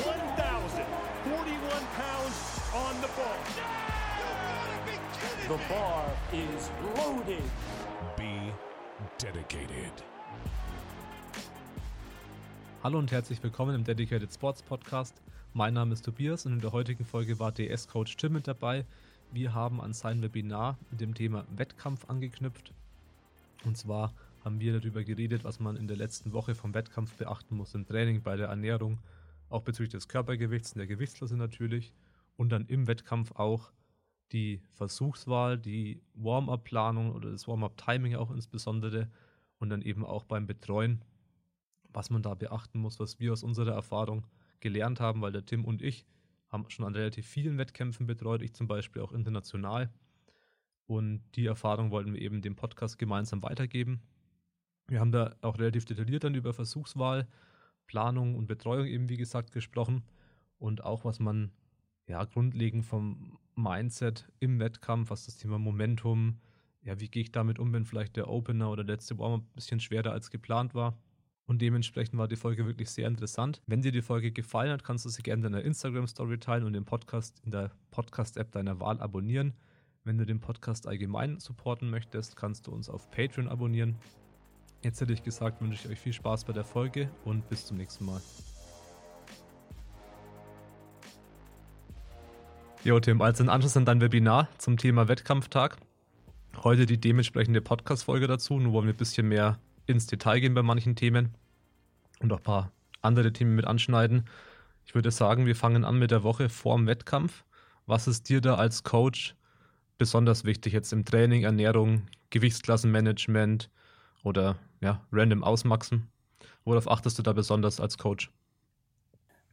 1,041 pounds on the bar. The bar is loaded. Be dedicated. Hallo und herzlich willkommen im Dedicated Sports Podcast. Mein Name ist Tobias und in der heutigen Folge war DS-Coach Tim mit dabei. Wir haben an sein Webinar mit dem Thema Wettkampf angeknüpft. Und zwar haben wir darüber geredet, was man in der letzten Woche vom Wettkampf beachten muss im Training, bei der Ernährung, auch bezüglich des Körpergewichts und der Gewichtsklasse natürlich. Und dann im Wettkampf auch die Versuchswahl, die Warm-up-Planung oder das Warm-up-Timing auch insbesondere. Und dann eben auch beim Betreuen, was man da beachten muss, was wir aus unserer Erfahrung gelernt haben, weil der Tim und ich haben schon an relativ vielen Wettkämpfen betreut, ich zum Beispiel auch international. Und die Erfahrung wollten wir eben dem Podcast gemeinsam weitergeben. Wir haben da auch relativ detailliert dann über Versuchswahl, Planung und Betreuung eben, wie gesagt, gesprochen. Und auch, was man ja grundlegend vom Mindset im Wettkampf, was das Thema Momentum, ja, wie gehe ich damit um, wenn vielleicht der Opener oder der letzte Warm-up ein bisschen schwerer als geplant war. Und dementsprechend war die Folge wirklich sehr interessant. Wenn dir die Folge gefallen hat, kannst du sie gerne in deiner Instagram-Story teilen und den Podcast in der Podcast-App deiner Wahl abonnieren. Wenn du den Podcast allgemein supporten möchtest, kannst du uns auf Patreon abonnieren. Jetzt hätte ich gesagt, wünsche ich euch viel Spaß bei der Folge und bis zum nächsten Mal. Jo, Tim, als ein Anschluss an dein Webinar zum Thema Wettkampftag. Heute die dementsprechende Podcast-Folge dazu. Nur wollen wir ein bisschen mehr ins Detail gehen bei manchen Themen und auch ein paar andere Themen mit anschneiden. Ich würde sagen, wir fangen an mit der Woche vor dem Wettkampf. Was ist dir da als Coach besonders wichtig jetzt im Training, Ernährung, Gewichtsklassenmanagement oder ja, random ausmaxen? Worauf achtest du da besonders als Coach?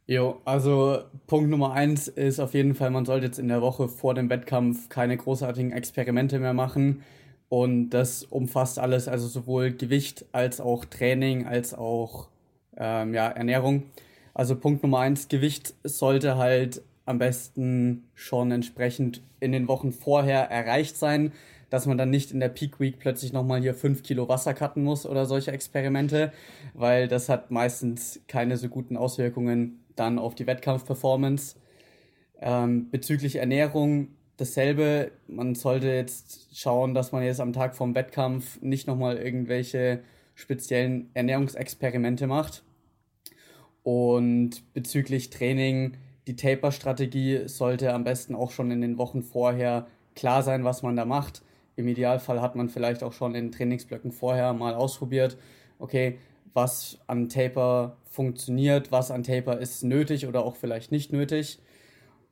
Jo, also Punkt Nummer eins ist auf jeden Fall, man sollte jetzt in der Woche vor dem Wettkampf keine großartigen Experimente mehr machen. Und das umfasst alles, also sowohl Gewicht als auch Training, als auch ähm, ja, Ernährung. Also Punkt Nummer eins, Gewicht sollte halt am besten schon entsprechend in den Wochen vorher erreicht sein, dass man dann nicht in der Peak Week plötzlich nochmal hier fünf Kilo Wasser cutten muss oder solche Experimente, weil das hat meistens keine so guten Auswirkungen dann auf die Wettkampfperformance. Ähm, bezüglich Ernährung dasselbe. Man sollte jetzt schauen, dass man jetzt am Tag vom Wettkampf nicht nochmal irgendwelche speziellen Ernährungsexperimente macht. Und bezüglich Training, die Taper-Strategie sollte am besten auch schon in den Wochen vorher klar sein, was man da macht. Im Idealfall hat man vielleicht auch schon in Trainingsblöcken vorher mal ausprobiert, okay, was an Taper funktioniert, was an Taper ist nötig oder auch vielleicht nicht nötig.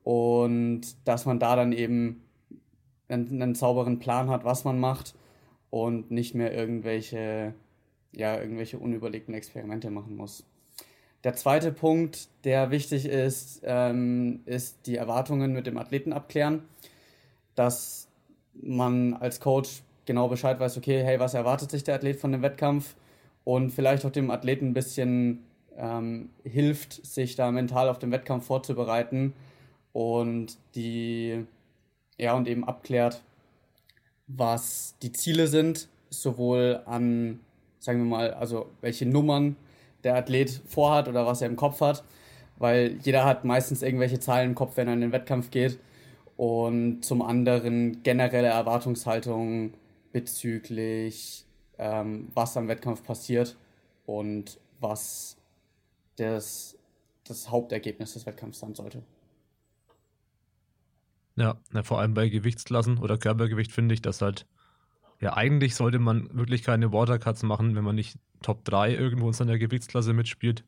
Und dass man da dann eben einen, einen sauberen Plan hat, was man macht und nicht mehr irgendwelche, ja, irgendwelche unüberlegten Experimente machen muss. Der zweite Punkt, der wichtig ist, ähm, ist die Erwartungen mit dem Athleten abklären. Dass man als Coach genau Bescheid weiß, okay, hey, was erwartet sich der Athlet von dem Wettkampf? Und vielleicht auch dem Athleten ein bisschen ähm, hilft, sich da mental auf den Wettkampf vorzubereiten und die, ja, und eben abklärt, was die Ziele sind, sowohl an, sagen wir mal, also welche Nummern der Athlet vorhat oder was er im Kopf hat, weil jeder hat meistens irgendwelche Zahlen im Kopf, wenn er in den Wettkampf geht. Und zum anderen generelle Erwartungshaltung bezüglich, ähm, was am Wettkampf passiert und was das, das Hauptergebnis des Wettkampfs sein sollte. Ja, na, vor allem bei Gewichtsklassen oder Körpergewicht finde ich, dass halt, ja, eigentlich sollte man wirklich keine Watercuts machen, wenn man nicht Top 3 irgendwo in seiner Gewichtsklasse mitspielt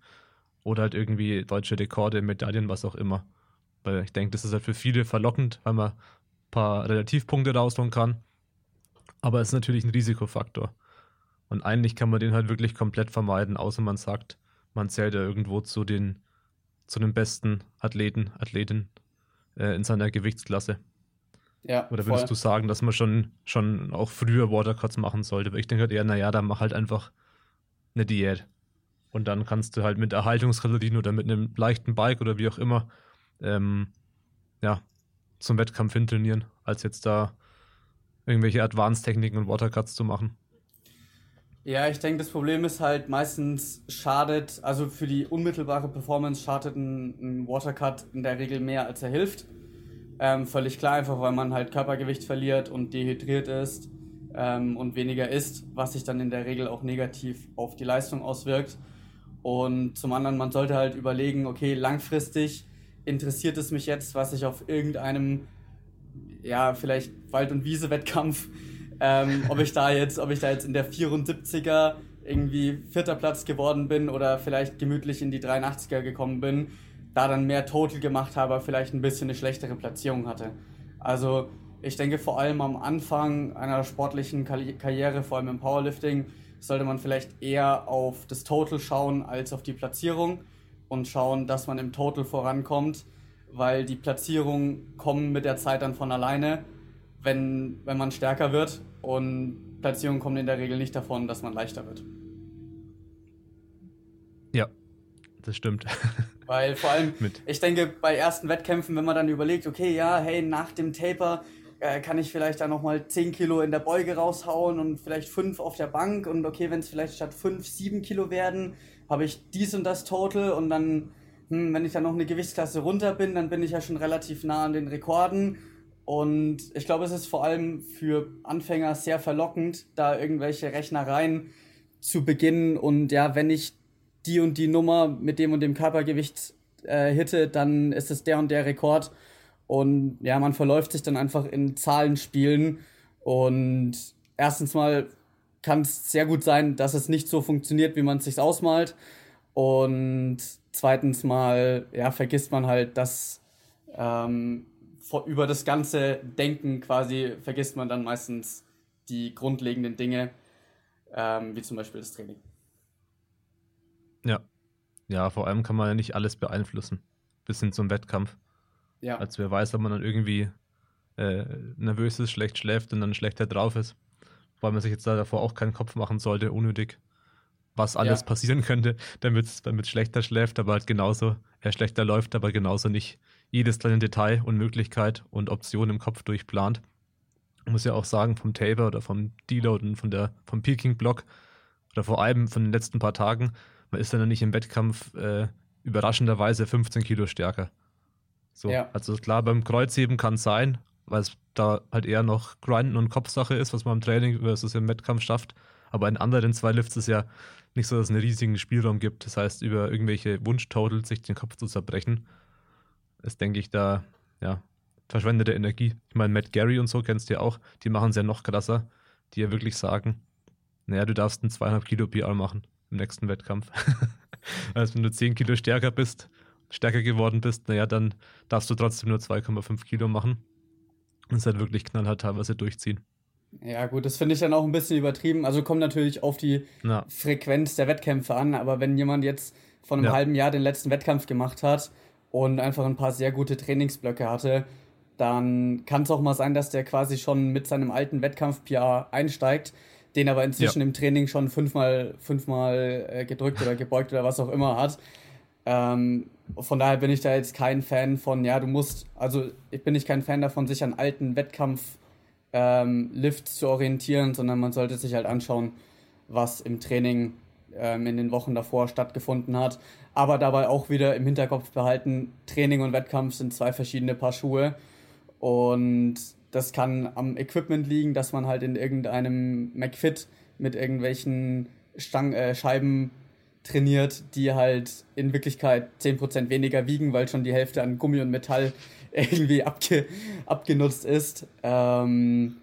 oder halt irgendwie deutsche Rekorde, Medaillen, was auch immer. Weil ich denke, das ist halt für viele verlockend, weil man ein paar Relativpunkte rausholen kann. Aber es ist natürlich ein Risikofaktor. Und eigentlich kann man den halt wirklich komplett vermeiden, außer man sagt, man zählt ja irgendwo zu den, zu den besten Athleten, Athletinnen äh, in seiner Gewichtsklasse. Ja, Oder würdest voll. du sagen, dass man schon, schon auch früher Watercuts machen sollte? Weil ich denke halt eher, naja, dann mach halt einfach eine Diät. Und dann kannst du halt mit Erhaltungskalorien oder mit einem leichten Bike oder wie auch immer, ähm, ja, zum Wettkampf hin trainieren, als jetzt da irgendwelche Advanced-Techniken und Watercuts zu machen. Ja, ich denke, das Problem ist halt meistens schadet, also für die unmittelbare Performance schadet ein, ein Watercut in der Regel mehr als er hilft. Ähm, völlig klar, einfach weil man halt Körpergewicht verliert und dehydriert ist ähm, und weniger isst, was sich dann in der Regel auch negativ auf die Leistung auswirkt. Und zum anderen, man sollte halt überlegen, okay, langfristig interessiert es mich jetzt, was ich auf irgendeinem, ja, vielleicht Wald- und Wiese-Wettkampf, ähm, ob ich da jetzt, ob ich da jetzt in der 74er irgendwie vierter Platz geworden bin oder vielleicht gemütlich in die 83er gekommen bin, da dann mehr Total gemacht habe, vielleicht ein bisschen eine schlechtere Platzierung hatte. Also ich denke vor allem am Anfang einer sportlichen Karriere, vor allem im Powerlifting, sollte man vielleicht eher auf das Total schauen als auf die Platzierung und schauen, dass man im Total vorankommt, weil die Platzierungen kommen mit der Zeit dann von alleine, wenn, wenn man stärker wird und Platzierungen kommen in der Regel nicht davon, dass man leichter wird. Ja, das stimmt. Weil vor allem, mit. ich denke, bei ersten Wettkämpfen, wenn man dann überlegt, okay, ja, hey, nach dem Taper äh, kann ich vielleicht dann nochmal 10 Kilo in der Beuge raushauen und vielleicht 5 auf der Bank und okay, wenn es vielleicht statt 5, 7 Kilo werden, habe ich dies und das Total und dann, hm, wenn ich dann noch eine Gewichtsklasse runter bin, dann bin ich ja schon relativ nah an den Rekorden. Und ich glaube, es ist vor allem für Anfänger sehr verlockend, da irgendwelche Rechnereien zu beginnen. Und ja, wenn ich die und die Nummer mit dem und dem Körpergewicht äh, hitte, dann ist es der und der Rekord. Und ja, man verläuft sich dann einfach in Zahlenspielen. Und erstens mal kann es sehr gut sein, dass es nicht so funktioniert, wie man es sich ausmalt. Und zweitens mal, ja, vergisst man halt, dass ähm, vor, über das ganze Denken quasi vergisst man dann meistens die grundlegenden Dinge, ähm, wie zum Beispiel das Training. Ja. Ja, vor allem kann man ja nicht alles beeinflussen. Bis hin zum Wettkampf. Ja. Als wer weiß, ob man dann irgendwie äh, nervös ist, schlecht schläft und dann schlechter drauf ist weil man sich jetzt da davor auch keinen Kopf machen sollte, unnötig, was alles ja. passieren könnte, damit es schlechter schläft, aber halt genauso, er schlechter läuft, aber genauso nicht jedes kleine Detail und Möglichkeit und Option im Kopf durchplant. Ich muss ja auch sagen, vom Taper oder vom Deload und von der, vom Peaking-Block oder vor allem von den letzten paar Tagen, man ist dann nicht im Wettkampf äh, überraschenderweise 15 Kilo stärker. So, ja. also klar, beim Kreuzheben kann es sein, weil es da halt eher noch Grinden und Kopfsache ist, was man im Training versus im Wettkampf schafft. Aber in anderen zwei Lifts ist ja nicht so, dass es einen riesigen Spielraum gibt. Das heißt, über irgendwelche Wunschtotals sich den Kopf zu zerbrechen, ist, denke ich, da, ja, verschwendete Energie. Ich meine, Matt Gary und so kennst du ja auch, die machen es ja noch krasser, die ja wirklich sagen, naja, du darfst einen 2,5 Kilo PR machen im nächsten Wettkampf. also wenn du 10 Kilo stärker bist, stärker geworden bist, naja, dann darfst du trotzdem nur 2,5 Kilo machen und es halt wirklich knallhart teilweise durchziehen. Ja, gut, das finde ich dann auch ein bisschen übertrieben. Also kommt natürlich auf die ja. Frequenz der Wettkämpfe an, aber wenn jemand jetzt von einem ja. halben Jahr den letzten Wettkampf gemacht hat und einfach ein paar sehr gute Trainingsblöcke hatte, dann kann es auch mal sein, dass der quasi schon mit seinem alten Wettkampf-PR einsteigt, den aber inzwischen ja. im Training schon fünfmal, fünfmal äh, gedrückt oder gebeugt oder was auch immer hat. Ähm, von daher bin ich da jetzt kein Fan von, ja, du musst, also ich bin nicht kein Fan davon, sich an alten Wettkampf-Lifts ähm, zu orientieren, sondern man sollte sich halt anschauen, was im Training ähm, in den Wochen davor stattgefunden hat. Aber dabei auch wieder im Hinterkopf behalten, Training und Wettkampf sind zwei verschiedene Paar Schuhe. Und das kann am Equipment liegen, dass man halt in irgendeinem McFit mit irgendwelchen Stang äh, Scheiben trainiert, die halt in Wirklichkeit 10% weniger wiegen, weil schon die Hälfte an Gummi und Metall irgendwie abge abgenutzt ist. Ähm,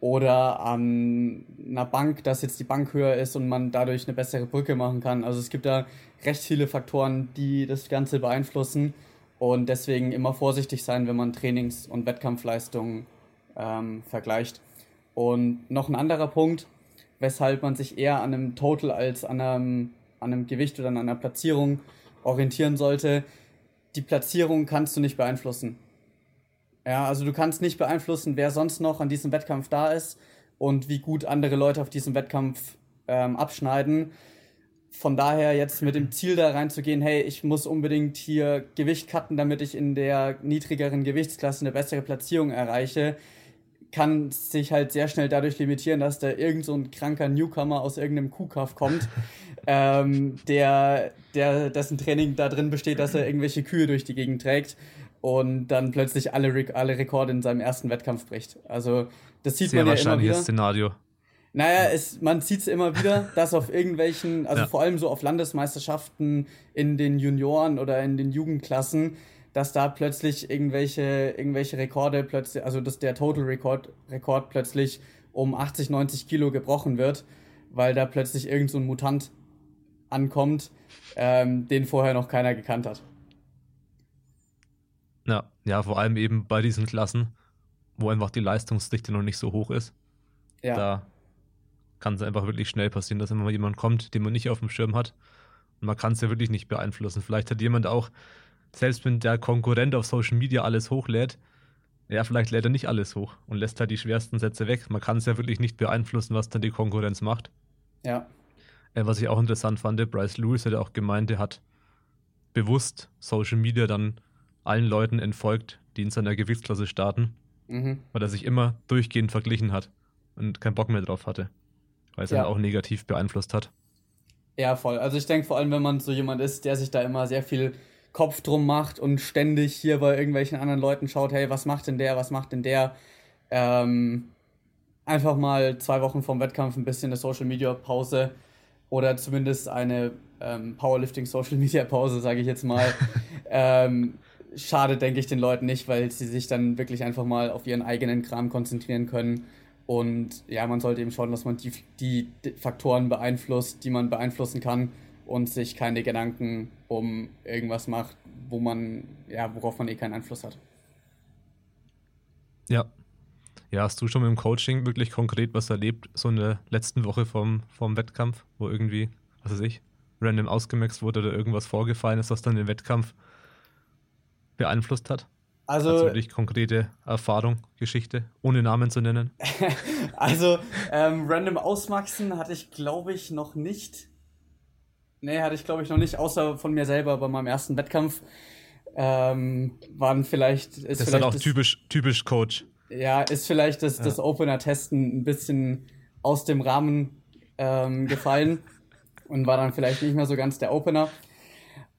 oder an einer Bank, dass jetzt die Bank höher ist und man dadurch eine bessere Brücke machen kann. Also es gibt da recht viele Faktoren, die das Ganze beeinflussen und deswegen immer vorsichtig sein, wenn man Trainings- und Wettkampfleistungen ähm, vergleicht. Und noch ein anderer Punkt, weshalb man sich eher an einem Total als an einem an einem Gewicht oder an einer Platzierung orientieren sollte. Die Platzierung kannst du nicht beeinflussen. Ja, also du kannst nicht beeinflussen, wer sonst noch an diesem Wettkampf da ist und wie gut andere Leute auf diesem Wettkampf ähm, abschneiden. Von daher jetzt mit dem Ziel da reinzugehen, hey, ich muss unbedingt hier Gewicht cutten, damit ich in der niedrigeren Gewichtsklasse eine bessere Platzierung erreiche, kann sich halt sehr schnell dadurch limitieren, dass da irgend so ein kranker Newcomer aus irgendeinem Kuhkaff kommt, ähm, der, der, dessen Training da drin besteht, dass er irgendwelche Kühe durch die Gegend trägt und dann plötzlich alle, Re alle Rekorde in seinem ersten Wettkampf bricht. Also das sieht Sehr man ja immer wieder. Szenario. Naja, es, man sieht es immer wieder, dass auf irgendwelchen, also ja. vor allem so auf Landesmeisterschaften in den Junioren oder in den Jugendklassen, dass da plötzlich irgendwelche, irgendwelche Rekorde plötzlich, also dass der Total Rekord, Rekord plötzlich um 80, 90 Kilo gebrochen wird, weil da plötzlich irgend so ein Mutant ankommt, ähm, den vorher noch keiner gekannt hat. Ja, ja, vor allem eben bei diesen Klassen, wo einfach die Leistungsdichte noch nicht so hoch ist. Ja. Da kann es einfach wirklich schnell passieren, dass immer mal jemand kommt, den man nicht auf dem Schirm hat. Und man kann es ja wirklich nicht beeinflussen. Vielleicht hat jemand auch selbst wenn der Konkurrent auf Social Media alles hochlädt, ja, vielleicht lädt er nicht alles hoch und lässt halt die schwersten Sätze weg. Man kann es ja wirklich nicht beeinflussen, was dann die Konkurrenz macht. Ja. Äh, was ich auch interessant fand, Bryce Lewis hat auch gemeint, er hat bewusst Social Media dann allen Leuten entfolgt, die in seiner Gewichtsklasse starten, mhm. weil er sich immer durchgehend verglichen hat und keinen Bock mehr drauf hatte, weil es ja. ihn auch negativ beeinflusst hat. Ja, voll. Also ich denke vor allem, wenn man so jemand ist, der sich da immer sehr viel Kopf drum macht und ständig hier bei irgendwelchen anderen Leuten schaut, hey, was macht denn der, was macht denn der? Ähm, einfach mal zwei Wochen vom Wettkampf ein bisschen eine Social Media Pause oder zumindest eine ähm, Powerlifting Social Media Pause, sage ich jetzt mal. ähm, schade, denke ich, den Leuten nicht, weil sie sich dann wirklich einfach mal auf ihren eigenen Kram konzentrieren können. Und ja, man sollte eben schauen, dass man die, die Faktoren beeinflusst, die man beeinflussen kann und sich keine Gedanken um irgendwas macht, wo man, ja, worauf man eh keinen Einfluss hat. Ja. Ja, hast du schon mit dem Coaching wirklich konkret was erlebt, so in der letzten Woche vom, vom Wettkampf, wo irgendwie, was weiß ich, random ausgemaxt wurde oder irgendwas vorgefallen ist, was dann den Wettkampf beeinflusst hat? Also, also wirklich konkrete Erfahrung, Geschichte, ohne Namen zu nennen. also ähm, random ausmaxen hatte ich, glaube ich, noch nicht. Nee, hatte ich glaube ich noch nicht, außer von mir selber bei meinem ersten Wettkampf. Ähm, waren vielleicht. Ist das ist dann auch das, typisch, typisch Coach. Ja, ist vielleicht das, ja. das Opener-Testen ein bisschen aus dem Rahmen ähm, gefallen und war dann vielleicht nicht mehr so ganz der Opener.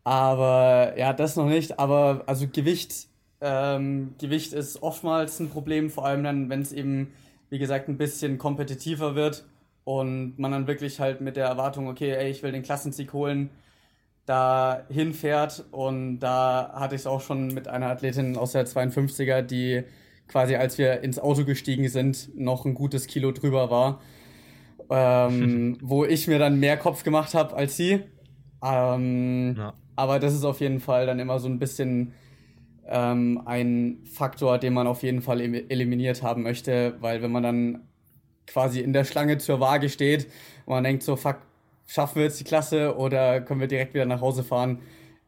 Aber ja, das noch nicht. Aber also Gewicht, ähm, Gewicht ist oftmals ein Problem, vor allem dann, wenn es eben, wie gesagt, ein bisschen kompetitiver wird und man dann wirklich halt mit der Erwartung, okay, ey, ich will den Klassensieg holen, da hinfährt und da hatte ich es auch schon mit einer Athletin aus der 52er, die quasi als wir ins Auto gestiegen sind, noch ein gutes Kilo drüber war, ähm, wo ich mir dann mehr Kopf gemacht habe als sie. Ähm, ja. Aber das ist auf jeden Fall dann immer so ein bisschen ähm, ein Faktor, den man auf jeden Fall eliminiert haben möchte, weil wenn man dann quasi in der Schlange zur Waage steht und man denkt so, fuck, schaffen wir jetzt die Klasse oder können wir direkt wieder nach Hause fahren,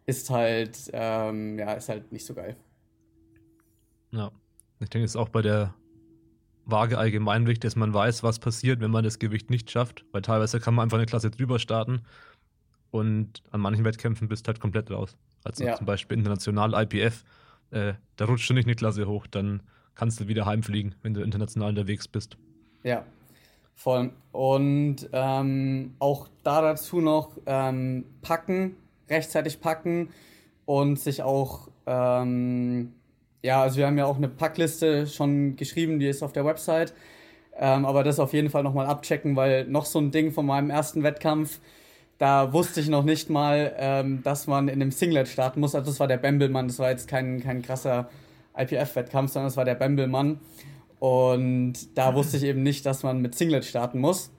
ist halt, ähm, ja, ist halt nicht so geil. Ja, ich denke, es ist auch bei der Waage allgemein wichtig, dass man weiß, was passiert, wenn man das Gewicht nicht schafft, weil teilweise kann man einfach eine Klasse drüber starten und an manchen Wettkämpfen bist du halt komplett raus. Also ja. zum Beispiel international IPF, äh, da rutscht du nicht eine Klasse hoch, dann kannst du wieder heimfliegen, wenn du international unterwegs bist. Ja, voll. Und ähm, auch da dazu noch ähm, packen, rechtzeitig packen und sich auch, ähm, ja, also wir haben ja auch eine Packliste schon geschrieben, die ist auf der Website. Ähm, aber das auf jeden Fall nochmal abchecken, weil noch so ein Ding von meinem ersten Wettkampf, da wusste ich noch nicht mal, ähm, dass man in einem Singlet starten muss. Also das war der Bembelmann, das war jetzt kein, kein krasser IPF-Wettkampf, sondern das war der Bembelmann. Und da wusste ich eben nicht, dass man mit Singlet starten muss.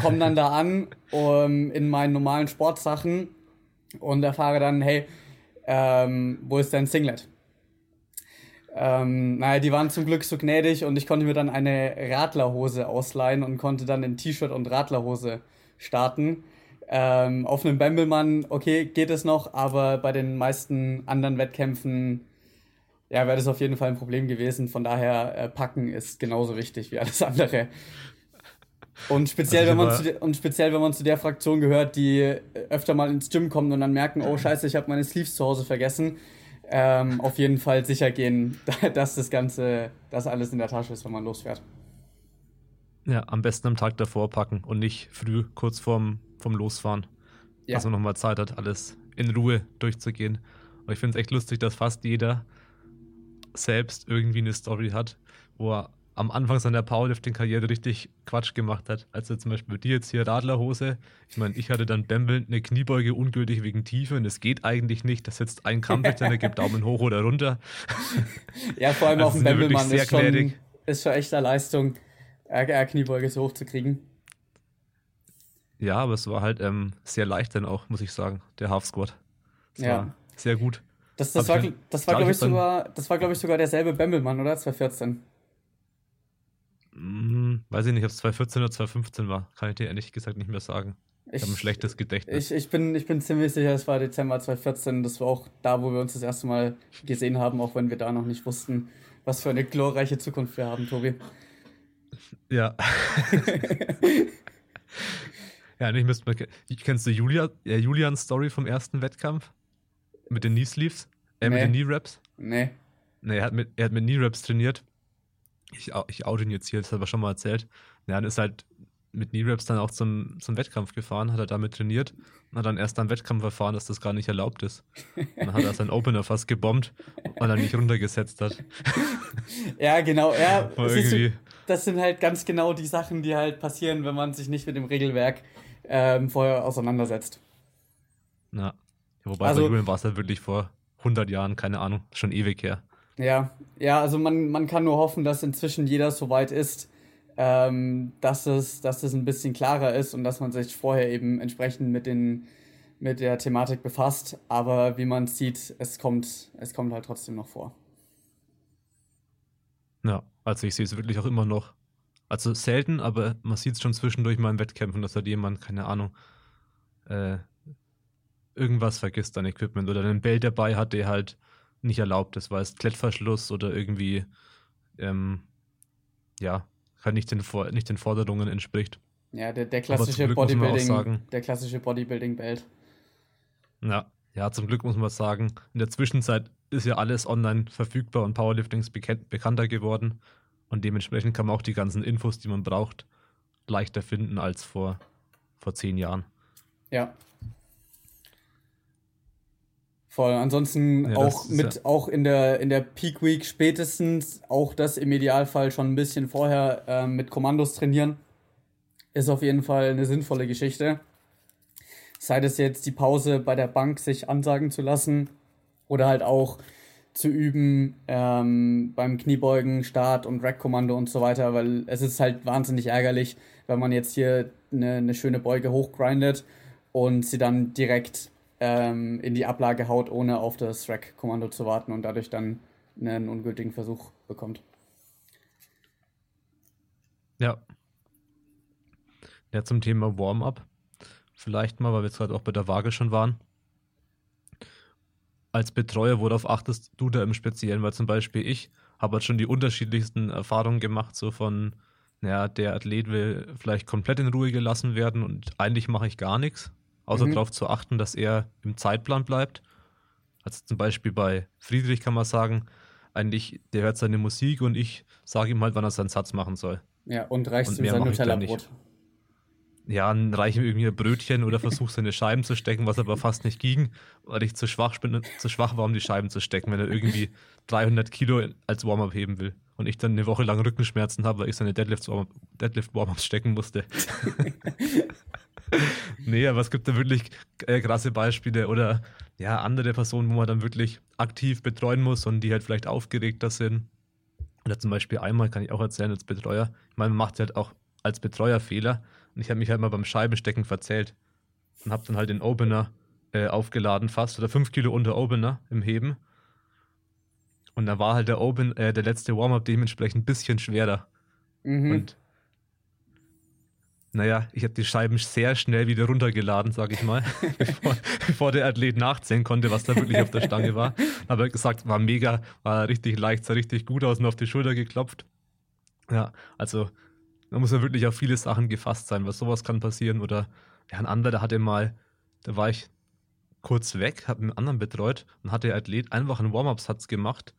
Komm dann da an um, in meinen normalen Sportsachen und erfahre dann, hey, ähm, wo ist dein Singlet? Ähm, naja, die waren zum Glück so gnädig und ich konnte mir dann eine Radlerhose ausleihen und konnte dann in T-Shirt und Radlerhose starten. Ähm, auf einem Bambelmann, okay, geht es noch, aber bei den meisten anderen Wettkämpfen ja, wäre das auf jeden Fall ein Problem gewesen. Von daher, äh, packen ist genauso wichtig wie alles andere. Und speziell, also wenn man zu und speziell, wenn man zu der Fraktion gehört, die öfter mal ins Gym kommen und dann merken, oh scheiße, ich habe meine Sleeves zu Hause vergessen. ähm, auf jeden Fall sicher gehen, dass das Ganze, dass alles in der Tasche ist, wenn man losfährt. Ja, am besten am Tag davor packen und nicht früh kurz vorm, vorm Losfahren. Ja. Dass man nochmal Zeit hat, alles in Ruhe durchzugehen. Und ich finde es echt lustig, dass fast jeder selbst irgendwie eine Story hat, wo er am Anfang seiner Powerlifting-Karriere richtig Quatsch gemacht hat. Also zum Beispiel bei dir jetzt hier Radlerhose. Ich meine, ich hatte dann bämbelnd eine Kniebeuge ungültig wegen Tiefe und es geht eigentlich nicht. Da sitzt ein Kampfrichter, der gibt Daumen hoch oder runter. Ja, vor allem also auf dem Bämbelmann ist schon, ist schon echter Leistung, RR-Kniebeuge so hoch zu kriegen. Ja, aber es war halt ähm, sehr leicht dann auch, muss ich sagen, der Half Squat. Das ja. sehr gut. Das, das, war, das war, glaube ich, sogar, das war, glaube ich, sogar derselbe Bembelmann, oder? 2014. Hm, weiß ich nicht, ob es 2014 oder 2015 war. Kann ich dir ehrlich gesagt nicht mehr sagen. Ich, ich habe ein schlechtes Gedächtnis. Ich, ich, bin, ich bin ziemlich sicher, es war Dezember 2014. Das war auch da, wo wir uns das erste Mal gesehen haben, auch wenn wir da noch nicht wussten, was für eine glorreiche Zukunft wir haben, Tobi. Ja. ja, ich müsste mal. Kennst du Julia, äh, Julians Story vom ersten Wettkampf? Mit den Knee Sleeves? Äh, nee. mit den Knee Raps? Nee. Nee, er hat mit, er hat mit Knee Raps trainiert ich, ich oute ihn jetzt hier, das hat er schon mal erzählt. Ja, dann ist halt mit Knee-Raps dann auch zum, zum Wettkampf gefahren, hat er damit trainiert und hat dann erst am Wettkampf erfahren, dass das gar nicht erlaubt ist. dann hat er seinen Opener fast gebombt, weil er nicht runtergesetzt hat. ja, genau. Ja, du, das sind halt ganz genau die Sachen, die halt passieren, wenn man sich nicht mit dem Regelwerk ähm, vorher auseinandersetzt. Na, wobei also, bei Julian war es halt wirklich vor 100 Jahren, keine Ahnung, schon ewig her. Ja, ja, also man, man kann nur hoffen, dass inzwischen jeder so weit ist, ähm, dass, es, dass es ein bisschen klarer ist und dass man sich vorher eben entsprechend mit, den, mit der Thematik befasst. Aber wie man sieht, es kommt, es kommt halt trotzdem noch vor. Ja, also ich sehe es wirklich auch immer noch. Also selten, aber man sieht es schon zwischendurch mal in Wettkämpfen, dass halt jemand, keine Ahnung, äh, irgendwas vergisst an Equipment oder einen Bell dabei hat, der halt nicht erlaubt ist, weil es Klettverschluss oder irgendwie, ähm, ja, halt nicht den, nicht den Forderungen entspricht. Ja, der, der klassische Bodybuilding, der klassische Bodybuilding-Belt. Ja, ja, zum Glück muss man sagen, in der Zwischenzeit ist ja alles online verfügbar und Powerlifting ist bekannter geworden. Und dementsprechend kann man auch die ganzen Infos, die man braucht, leichter finden als vor, vor zehn Jahren. Ja, Voll. Ansonsten ja, auch mit, ja. auch in der, in der Peak Week spätestens, auch das im Idealfall schon ein bisschen vorher äh, mit Kommandos trainieren, ist auf jeden Fall eine sinnvolle Geschichte. Sei es jetzt die Pause bei der Bank sich ansagen zu lassen oder halt auch zu üben ähm, beim Kniebeugen, Start und Rack-Kommando und so weiter, weil es ist halt wahnsinnig ärgerlich, wenn man jetzt hier eine, eine schöne Beuge hochgrindet und sie dann direkt ähm, in die Ablage haut, ohne auf das Rack-Kommando zu warten und dadurch dann einen ungültigen Versuch bekommt. Ja. Ja, zum Thema Warm-up. Vielleicht mal, weil wir jetzt gerade auch bei der Waage schon waren. Als Betreuer, worauf achtest du da im Speziellen? Weil zum Beispiel ich habe halt schon die unterschiedlichsten Erfahrungen gemacht, so von, naja, der Athlet will vielleicht komplett in Ruhe gelassen werden und eigentlich mache ich gar nichts außer mhm. darauf zu achten, dass er im Zeitplan bleibt. Also zum Beispiel bei Friedrich kann man sagen, eigentlich, der hört seine Musik und ich sage ihm halt, wann er seinen Satz machen soll. Ja, und reichst ihm sein Nutella-Brot. Ja, dann reiche ihm irgendwie ein Brötchen oder versuche seine Scheiben zu stecken, was aber fast nicht ging, weil ich zu schwach bin, zu schwach war, um die Scheiben zu stecken, wenn er irgendwie 300 Kilo als Warm-up heben will und ich dann eine Woche lang Rückenschmerzen habe, weil ich seine Deadlift-Warm-ups Deadlift stecken musste. nee, aber es gibt da wirklich äh, krasse Beispiele oder ja, andere Personen, wo man dann wirklich aktiv betreuen muss und die halt vielleicht aufgeregter sind. Oder zum Beispiel einmal kann ich auch erzählen als Betreuer. Ich meine, man macht halt auch als Betreuer Fehler. Und ich habe mich halt mal beim Scheibenstecken verzählt und habe dann halt den Opener äh, aufgeladen fast oder fünf Kilo unter Opener im Heben. Und da war halt der Open, äh, der letzte Warm-up dementsprechend ein bisschen schwerer. Mhm. Und naja, ich habe die Scheiben sehr schnell wieder runtergeladen, sage ich mal, bevor, bevor, der Athlet nachzählen konnte, was da wirklich auf der Stange war. Aber gesagt, war mega, war richtig leicht, sah richtig gut aus und auf die Schulter geklopft. Ja, also da muss ja wirklich auf viele Sachen gefasst sein, was sowas kann passieren. Oder ja, ein anderer hatte mal, da war ich kurz weg, habe einen anderen betreut und hat der Athlet einfach einen Warm-Up-Satz gemacht,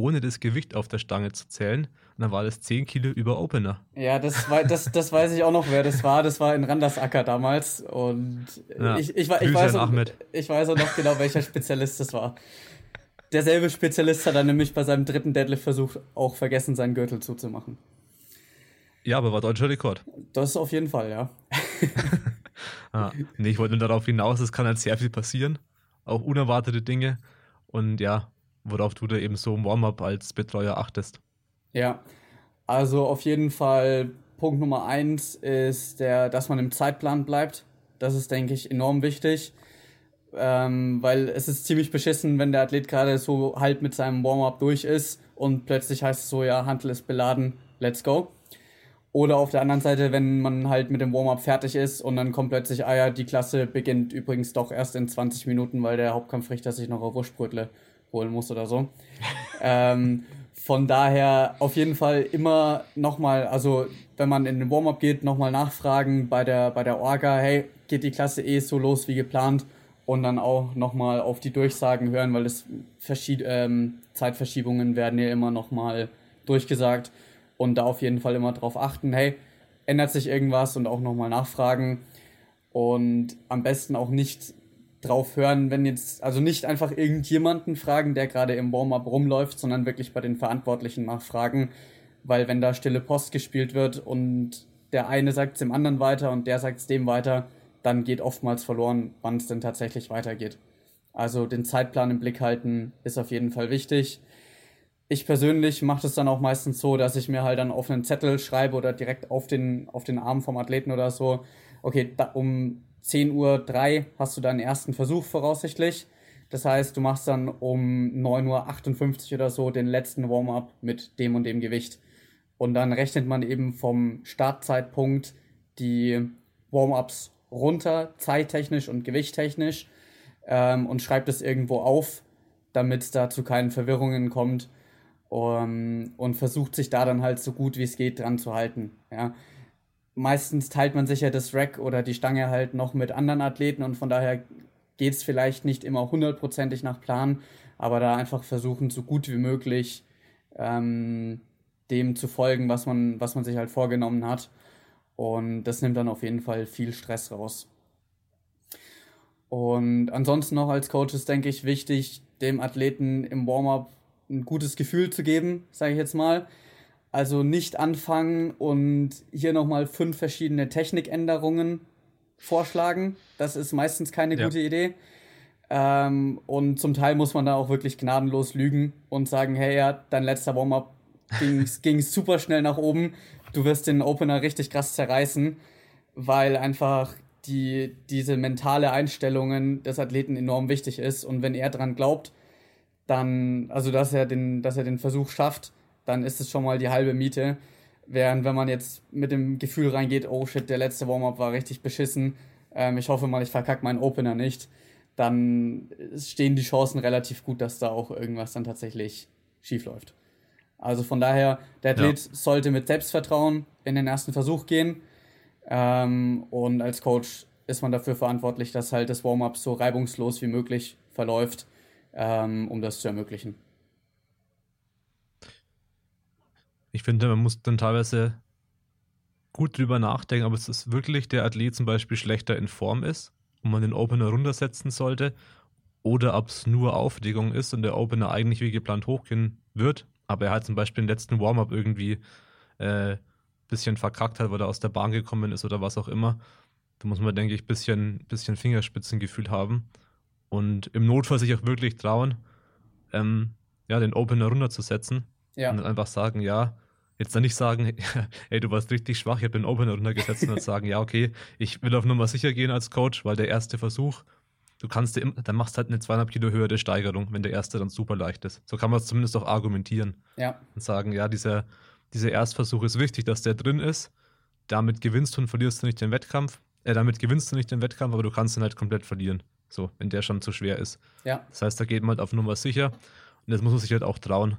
ohne das Gewicht auf der Stange zu zählen. Und dann war das 10 Kilo über Opener. Ja, das, war, das, das weiß ich auch noch, wer das war. Das war in Randersacker damals. Und Ja, ich, ich, ich, Grüße weiß auch, ich weiß auch noch genau, welcher Spezialist das war. Derselbe Spezialist hat dann nämlich bei seinem dritten Deadlift-Versuch auch vergessen, seinen Gürtel zuzumachen. Ja, aber war deutscher Rekord. Das auf jeden Fall, ja. Ah, nee, ich wollte nur darauf hinaus, es kann halt sehr viel passieren. Auch unerwartete Dinge. Und ja, worauf du da eben so im Warm-up als Betreuer achtest. Ja, also auf jeden Fall Punkt Nummer eins ist der, dass man im Zeitplan bleibt. Das ist, denke ich, enorm wichtig, ähm, weil es ist ziemlich beschissen, wenn der Athlet gerade so halb mit seinem Warm-up durch ist und plötzlich heißt es so, ja, Hantel ist beladen, let's go. Oder auf der anderen Seite, wenn man halt mit dem Warm-up fertig ist und dann kommt plötzlich, ah ja, die Klasse beginnt übrigens doch erst in 20 Minuten, weil der Hauptkampfrichter sich noch eine Wurstbrötle holen muss oder so. ähm, von daher auf jeden Fall immer nochmal, also wenn man in den Warm-up geht, nochmal nachfragen bei der, bei der Orga, hey, geht die Klasse eh so los wie geplant? Und dann auch nochmal auf die Durchsagen hören, weil es verschied ähm, Zeitverschiebungen werden ja immer nochmal durchgesagt. Und da auf jeden Fall immer drauf achten, hey, ändert sich irgendwas? Und auch nochmal nachfragen. Und am besten auch nicht drauf hören, wenn jetzt, also nicht einfach irgendjemanden fragen, der gerade im Warm-up rumläuft, sondern wirklich bei den Verantwortlichen nachfragen, weil wenn da stille Post gespielt wird und der eine sagt es dem anderen weiter und der sagt es dem weiter, dann geht oftmals verloren, wann es denn tatsächlich weitergeht. Also den Zeitplan im Blick halten ist auf jeden Fall wichtig. Ich persönlich mache das dann auch meistens so, dass ich mir halt dann auf einen Zettel schreibe oder direkt auf den, auf den Arm vom Athleten oder so, okay, da, um 10.03 Uhr hast du deinen ersten Versuch voraussichtlich. Das heißt, du machst dann um 9.58 Uhr oder so den letzten Warm-up mit dem und dem Gewicht. Und dann rechnet man eben vom Startzeitpunkt die Warm-ups runter, zeittechnisch und gewichttechnisch, ähm, und schreibt es irgendwo auf, damit es da zu keinen Verwirrungen kommt. Um, und versucht sich da dann halt so gut wie es geht dran zu halten. Ja. Meistens teilt man sich ja das Rack oder die Stange halt noch mit anderen Athleten und von daher geht es vielleicht nicht immer hundertprozentig nach Plan, aber da einfach versuchen, so gut wie möglich ähm, dem zu folgen, was man, was man sich halt vorgenommen hat. Und das nimmt dann auf jeden Fall viel Stress raus. Und ansonsten noch als Coach ist, denke ich, wichtig, dem Athleten im Warm-up ein gutes Gefühl zu geben, sage ich jetzt mal. Also nicht anfangen und hier nochmal fünf verschiedene Technikänderungen vorschlagen. Das ist meistens keine Ja. gute Idee. Ähm, und zum Teil muss man da auch wirklich gnadenlos lügen und sagen, hey, ja, dein letzter Warm-up ging, super schnell nach oben. Du wirst den Opener richtig krass zerreißen, weil einfach die, diese mentale Einstellungen des Athleten enorm wichtig ist. Und wenn er dran glaubt, dann, also dass er den, dass er den Versuch schafft, dann ist es schon mal die halbe Miete. Während wenn man jetzt mit dem Gefühl reingeht, oh shit, der letzte Warm-up war richtig beschissen, ähm, ich hoffe mal, ich verkacke meinen Opener nicht, dann stehen die Chancen relativ gut, dass da auch irgendwas dann tatsächlich schief läuft. Also von daher, der Athlet sollte mit Selbstvertrauen in den ersten Versuch gehen. Ähm, und als Coach ist man dafür verantwortlich, dass halt das Warm-up so reibungslos wie möglich verläuft, ähm, um das zu ermöglichen. Ich finde, man muss dann teilweise gut drüber nachdenken, ob es ist wirklich der Athlet zum Beispiel schlechter in Form ist und man den Opener runtersetzen sollte oder ob es nur Aufregung ist und der Opener eigentlich wie geplant hochgehen wird, aber er halt zum Beispiel den letzten Warm-up irgendwie äh, bisschen verkackt hat, weil er aus der Bahn gekommen ist oder was auch immer. Da muss man, denke ich, bisschen, bisschen Fingerspitzengefühl haben und im Notfall sich auch wirklich trauen, ähm, ja, den Opener runterzusetzen Ja, und dann einfach sagen, ja, jetzt dann nicht sagen, ey, du warst richtig schwach, ich habe den Opener runtergesetzt und dann sagen, ja, okay, ich will auf Nummer sicher gehen als Coach, weil der erste Versuch, du kannst dir, dann machst du halt eine 200 Kilo höhere Steigerung, wenn der erste dann super leicht ist. So kann man es zumindest auch argumentieren ja, und sagen, ja, dieser, dieser Erstversuch ist wichtig, dass der drin ist. Damit gewinnst du und verlierst du nicht den Wettkampf. Äh, damit gewinnst du nicht den Wettkampf, aber du kannst ihn halt komplett verlieren. So, wenn der schon zu schwer ist. ja, Das heißt, da geht man halt auf Nummer sicher. Und das muss man sich halt auch trauen.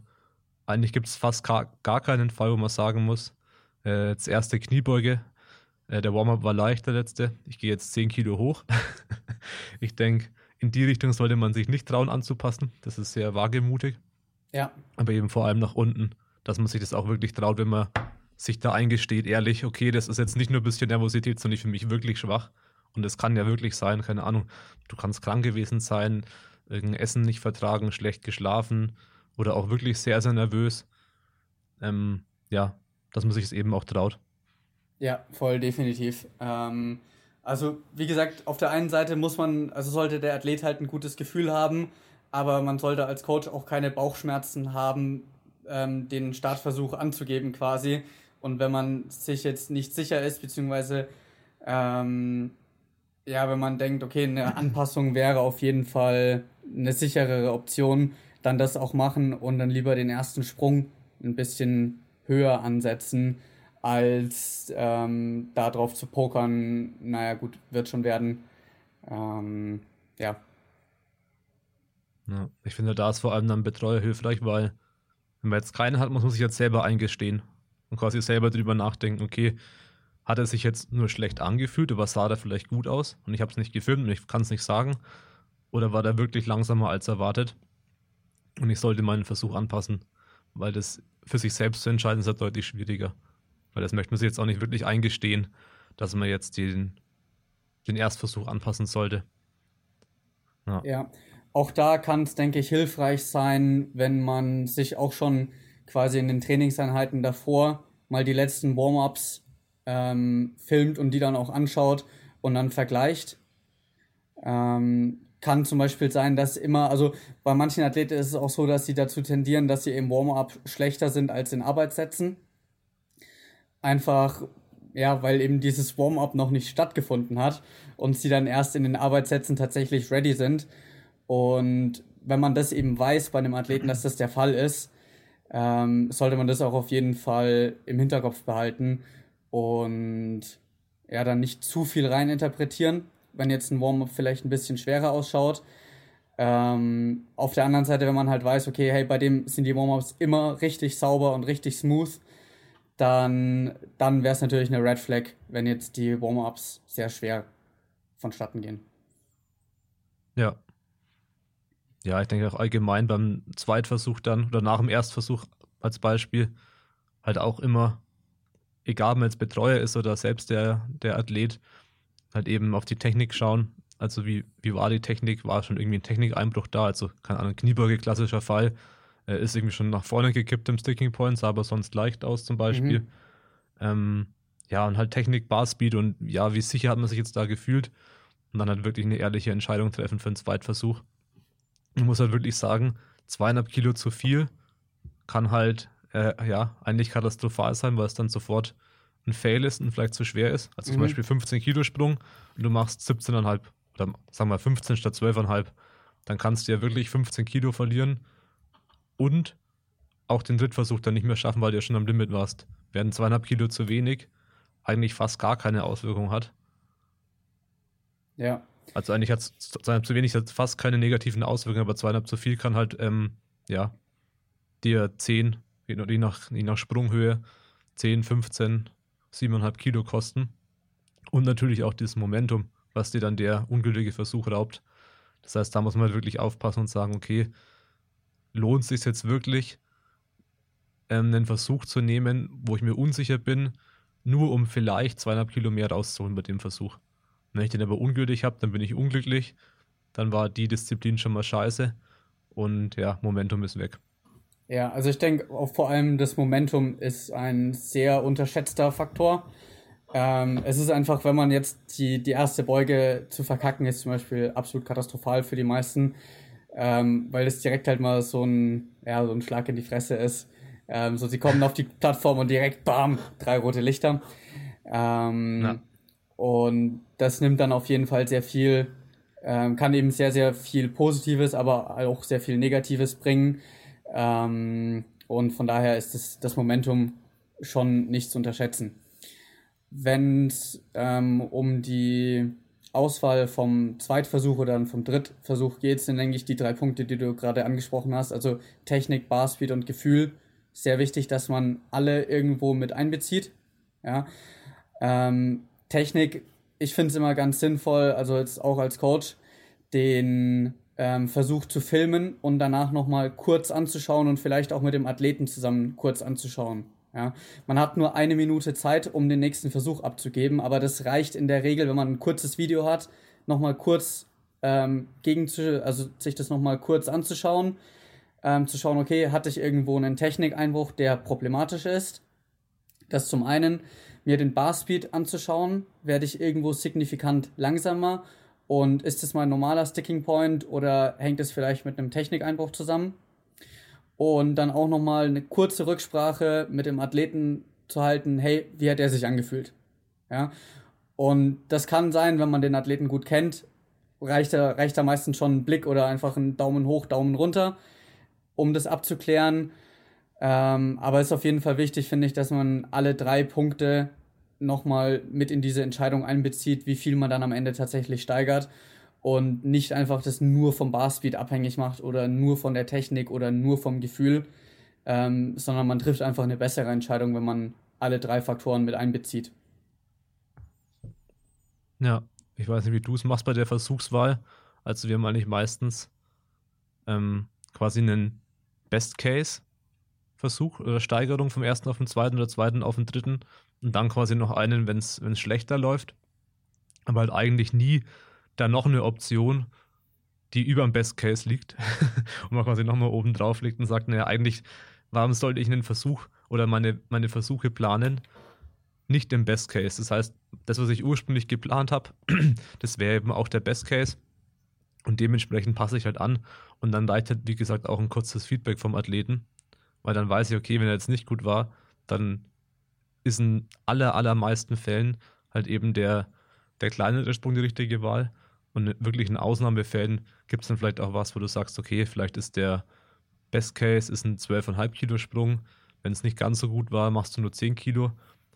Eigentlich gibt es fast gar, gar keinen Fall, wo man sagen muss, äh, jetzt erste Kniebeuge, äh, der Warm-up war leicht, der letzte. Ich gehe jetzt 10 Kilo hoch. ich denke, in die Richtung sollte man sich nicht trauen anzupassen. Das ist sehr wagemutig. Ja. Aber eben vor allem nach unten, dass man sich das auch wirklich traut, wenn man sich da eingesteht, ehrlich, okay, das ist jetzt nicht nur ein bisschen Nervosität, sondern ich fühle mich wirklich schwach. Und es kann ja wirklich sein, keine Ahnung, du kannst krank gewesen sein, irgendein Essen nicht vertragen, schlecht geschlafen oder auch wirklich sehr, sehr nervös. Ähm, ja, dass man sich es eben auch traut. Ja, voll definitiv. Ähm, also, wie gesagt, auf der einen Seite muss man, also sollte der Athlet halt ein gutes Gefühl haben, aber man sollte als Coach auch keine Bauchschmerzen haben, ähm, den Startversuch anzugeben quasi. Und wenn man sich jetzt nicht sicher ist, beziehungsweise ähm, ja, wenn man denkt, okay, eine Anpassung wäre auf jeden Fall eine sicherere Option, dann das auch machen und dann lieber den ersten Sprung ein bisschen höher ansetzen, als ähm, darauf zu pokern, naja gut, wird schon werden. Ähm, ja. ja. Ich finde, da ist vor allem dann Betreuer hilfreich, weil wenn man jetzt keinen hat, muss man sich jetzt selber eingestehen und quasi selber drüber nachdenken, okay, hat er sich jetzt nur schlecht angefühlt, aber sah da vielleicht gut aus und ich habe es nicht gefilmt und ich kann es nicht sagen. Oder war der wirklich langsamer als erwartet? Und ich sollte meinen Versuch anpassen, weil das für sich selbst zu entscheiden ist ja deutlich schwieriger. Weil das möchte man sich jetzt auch nicht wirklich eingestehen, dass man jetzt den, den Erstversuch anpassen sollte. Ja. ja. Auch da kann es, denke ich, hilfreich sein, wenn man sich auch schon quasi in den Trainingseinheiten davor mal die letzten Warm-ups ähm, filmt und die dann auch anschaut und dann vergleicht. Ähm, kann zum Beispiel sein, dass immer, also bei manchen Athleten ist es auch so, dass sie dazu tendieren, dass sie im Warm-up schlechter sind als in Arbeitssätzen. Einfach, ja, weil eben dieses Warm-up noch nicht stattgefunden hat und sie dann erst in den Arbeitssätzen tatsächlich ready sind. Und wenn man das eben weiß bei einem Athleten, dass das der Fall ist, ähm, sollte man das auch auf jeden Fall im Hinterkopf behalten und ja, dann nicht zu viel reininterpretieren, wenn jetzt ein Warm-up vielleicht ein bisschen schwerer ausschaut. Ähm, auf der anderen Seite, wenn man halt weiß, okay, hey, bei dem sind die Warm-ups immer richtig sauber und richtig smooth, dann, dann wäre es natürlich eine Red Flag, wenn jetzt die Warm-ups sehr schwer vonstatten gehen. Ja. Ja, ich denke auch allgemein beim Zweitversuch dann oder nach dem Erstversuch als Beispiel halt auch immer, egal ob man jetzt Betreuer ist oder selbst der, der Athlet, halt eben auf die Technik schauen. Also wie, wie war die Technik? War schon irgendwie ein Technikeinbruch da? Also keine Ahnung, Kniebeuge, klassischer Fall. Er ist irgendwie schon nach vorne gekippt im Sticking Point, sah aber sonst leicht aus zum Beispiel. Mhm. Ähm, ja, und halt Technik, Barspeed und ja, wie sicher hat man sich jetzt da gefühlt? Und dann halt wirklich eine ehrliche Entscheidung treffen für einen Zweitversuch. Ich muss halt wirklich sagen, zweieinhalb Kilo zu viel kann halt äh, ja eigentlich katastrophal sein, weil es dann sofort ein Fail ist und vielleicht zu schwer ist. Also mhm. zum Beispiel 15 Kilo Sprung und du machst 17,5 oder sagen wir 15 statt 12,5. Dann kannst du ja wirklich 15 Kilo verlieren und auch den Drittversuch dann nicht mehr schaffen, weil du ja schon am Limit warst. Werden zweieinhalb Kilo zu wenig, eigentlich fast gar keine Auswirkung hat. Ja. Also eigentlich hat zweieinhalb zu wenig fast keine negativen Auswirkungen, aber zweieinhalb zu viel kann halt, ähm, ja, dir 10, je nach, je nach Sprunghöhe, 10, 15, 7,5 Kilo kosten. Und natürlich auch dieses Momentum, was dir dann der ungültige Versuch raubt. Das heißt, da muss man halt wirklich aufpassen und sagen, okay, lohnt es sich jetzt wirklich, ähm, einen Versuch zu nehmen, wo ich mir unsicher bin, nur um vielleicht zweieinhalb Kilo mehr rauszuholen bei dem Versuch. Wenn ich den aber ungültig habe, dann bin ich unglücklich. Dann war die Disziplin schon mal scheiße. Und ja, Momentum ist weg. Ja, also ich denke vor allem das Momentum ist ein sehr unterschätzter Faktor. Ähm, es ist einfach, wenn man jetzt die, die erste Beuge zu verkacken, ist zum Beispiel absolut katastrophal für die meisten, ähm, weil es direkt halt mal so ein, ja, so ein Schlag in die Fresse ist. Ähm, so, sie kommen auf die Plattform und direkt, bam, drei rote Lichter. Ähm. Und das nimmt dann auf jeden Fall sehr viel, ähm, kann eben sehr, sehr viel Positives, aber auch sehr viel Negatives bringen. Ähm, und von daher ist das, das Momentum schon nicht zu unterschätzen. Wenn es ähm, um die Auswahl vom Zweitversuch oder dann vom Drittversuch geht, sind, denke ich, die drei Punkte, die du gerade angesprochen hast, also Technik, Barspeed und Gefühl, sehr wichtig, dass man alle irgendwo mit einbezieht. Ja. Ähm, Technik, ich finde es immer ganz sinnvoll, also jetzt auch als Coach, den ähm, Versuch zu filmen und danach nochmal kurz anzuschauen und vielleicht auch mit dem Athleten zusammen kurz anzuschauen. Ja, man hat nur eine Minute Zeit, um den nächsten Versuch abzugeben, aber das reicht in der Regel, wenn man ein kurzes Video hat, nochmal kurz ähm, gegen zu, also sich das nochmal kurz anzuschauen, ähm, zu schauen, okay, hatte ich irgendwo einen Technikeinbruch, der problematisch ist. Das zum einen, mir den Barspeed anzuschauen, werde ich irgendwo signifikant langsamer und ist es mein normaler Sticking Point oder hängt es vielleicht mit einem Technikeinbruch zusammen? und dann auch nochmal eine kurze Rücksprache mit dem Athleten zu halten, hey, wie hat er sich angefühlt? Ja. Und das kann sein, wenn man den Athleten gut kennt, reicht da, reicht da meistens schon ein Blick oder einfach ein Daumen hoch, Daumen runter, um das abzuklären. Ähm, aber es ist auf jeden Fall wichtig, finde ich, dass man alle drei Punkte nochmal mit in diese Entscheidung einbezieht, wie viel man dann am Ende tatsächlich steigert und nicht einfach das nur vom Barspeed abhängig macht oder nur von der Technik oder nur vom Gefühl, ähm, sondern man trifft einfach eine bessere Entscheidung, wenn man alle drei Faktoren mit einbezieht. Ja, ich weiß nicht, wie du es machst bei der Versuchswahl. Also wir haben eigentlich meistens ähm, quasi einen Best-Case-Versuch oder Steigerung vom ersten auf den zweiten oder zweiten auf den dritten und dann quasi noch einen, wenn es schlechter läuft. Aber halt eigentlich nie dann noch eine Option, die über dem Best Case liegt und man quasi nochmal oben drauf liegt und sagt, naja, eigentlich, warum sollte ich einen Versuch oder meine, meine Versuche planen? Nicht im Best Case. Das heißt, das, was ich ursprünglich geplant habe, das wäre eben auch der Best Case. Und dementsprechend passe ich halt an. Und dann reicht halt, wie gesagt, auch ein kurzes Feedback vom Athleten. Weil dann weiß ich, okay, wenn er jetzt nicht gut war, dann ist in aller, allermeisten Fällen halt eben der, der kleinere Sprung die richtige Wahl. Und wirklich in Ausnahmefällen gibt es dann vielleicht auch was, wo du sagst, okay, vielleicht ist der Best Case ist ein 12,5 Kilo Sprung. Wenn es nicht ganz so gut war, machst du nur 10 Kilo.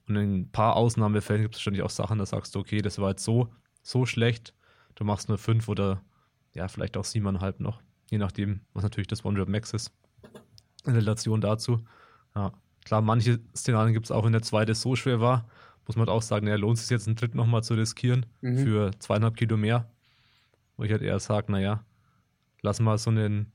Und in ein paar Ausnahmefällen gibt es wahrscheinlich auch Sachen, da sagst du, okay, das war jetzt so, so schlecht. Du machst nur 5 oder ja, vielleicht auch 7,5 noch. Je nachdem, was natürlich das One Drop Max ist. In Relation dazu. Ja, klar, manche Szenarien gibt es auch, wenn der zweite so schwer war, muss man halt auch sagen, ja, lohnt es sich jetzt einen Tritt nochmal zu riskieren mhm. für zweieinhalb Kilo mehr. Wo ich halt eher sage, naja, lass mal so einen,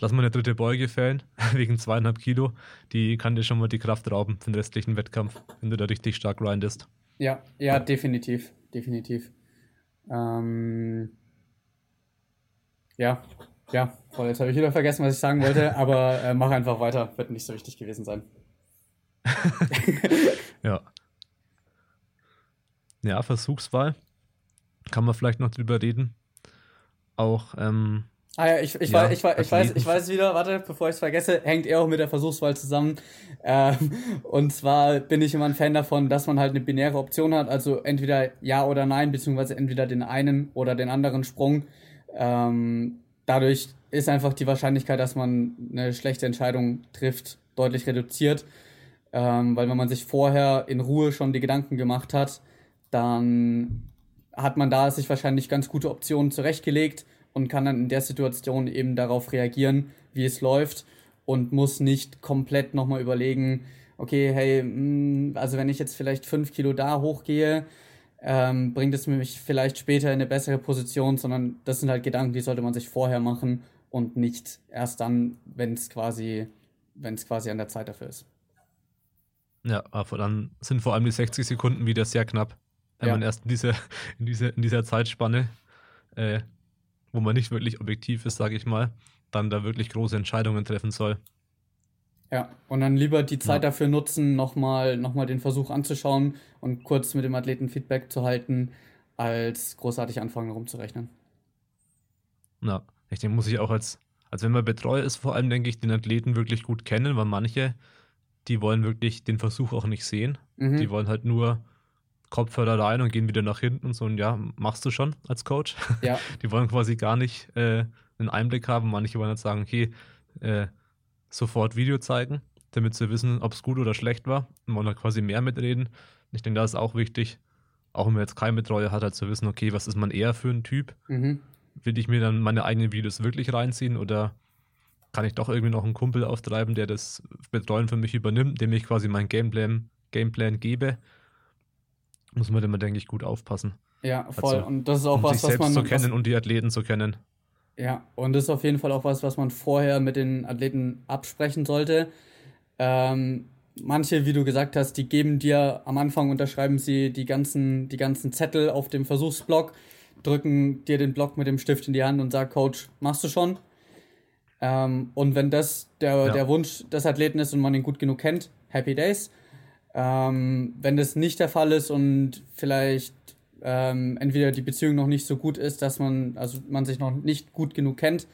lass mal eine dritte Beuge fällen, wegen zweieinhalb Kilo. Die kann dir schon mal die Kraft rauben für den restlichen Wettkampf, wenn du da richtig stark grindest. Ja, ja, definitiv, definitiv. Ähm, ja, ja, voll. Jetzt habe ich wieder vergessen, was ich sagen wollte, aber äh, mach einfach weiter, wird nicht so wichtig gewesen sein. ja. Ja, Versuchswahl. Kann man vielleicht noch drüber reden auch. Ähm, ah ja, ich, ich, ja, weiß, ich, ich, weiß, ich weiß wieder, warte, bevor ich es vergesse, hängt er auch mit der Versuchswahl zusammen. Ähm, und zwar bin ich immer ein Fan davon, dass man halt eine binäre Option hat, also entweder ja oder nein, beziehungsweise entweder den einen oder den anderen Sprung. Ähm, dadurch ist einfach die Wahrscheinlichkeit, dass man eine schlechte Entscheidung trifft, deutlich reduziert. Ähm, weil wenn man sich vorher in Ruhe schon die Gedanken gemacht hat, dann hat man da sich wahrscheinlich ganz gute Optionen zurechtgelegt und kann dann in der Situation eben darauf reagieren, wie es läuft und muss nicht komplett nochmal überlegen, okay, hey, mm, also wenn ich jetzt vielleicht fünf Kilo da hochgehe, ähm, bringt es mich vielleicht später in eine bessere Position, sondern das sind halt Gedanken, die sollte man sich vorher machen und nicht erst dann, wenn es quasi, wenn es quasi an der Zeit dafür ist. Ja, aber dann sind vor allem die 60 Sekunden wieder sehr knapp wenn ja. man erst in dieser, in dieser, in dieser Zeitspanne, äh, wo man nicht wirklich objektiv ist, sage ich mal, dann da wirklich große Entscheidungen treffen soll. Ja, und dann lieber die Zeit ja. dafür nutzen, nochmal noch mal den Versuch anzuschauen und kurz mit dem Athleten Feedback zu halten, als großartig anfangen rumzurechnen. Na, ich denke, muss ich auch als, als wenn man Betreuer ist, vor allem denke ich, den Athleten wirklich gut kennen, weil manche, die wollen wirklich den Versuch auch nicht sehen. Mhm. Die wollen halt nur Kopfhörer rein und gehen wieder nach hinten und so. Und ja, machst du schon als Coach. Ja. Die wollen quasi gar nicht äh, einen Einblick haben. Manche wollen jetzt sagen, okay, äh, sofort Video zeigen, damit sie wissen, ob es gut oder schlecht war. Und wollen halt quasi mehr mitreden. Ich denke, das ist auch wichtig, auch wenn man jetzt keinen Betreuer hat, halt zu wissen, okay, was ist man eher für ein Typ? Mhm. Will ich mir dann meine eigenen Videos wirklich reinziehen oder kann ich doch irgendwie noch einen Kumpel auftreiben, der das Betreuen für mich übernimmt, dem ich quasi meinen Gameplan, Gameplan gebe? muss man immer, denke ich, gut aufpassen. Ja, voll. Also, und das ist auch um was, sich was selbst man. zu kennen was, und die Athleten zu kennen. Ja, und das ist auf jeden Fall auch was, was man vorher mit den Athleten absprechen sollte. Ähm, manche, wie du gesagt hast, die geben dir am Anfang, unterschreiben sie die ganzen, die ganzen Zettel auf dem Versuchsblock, drücken dir den Block mit dem Stift in die Hand und sagen, Coach, machst du schon? Ähm, und wenn das der, Ja. der Wunsch des Athleten ist und man ihn gut genug kennt, Happy Days. Ähm, wenn das nicht der Fall ist und vielleicht ähm, entweder die Beziehung noch nicht so gut ist, dass man, also man sich noch nicht gut genug kennt,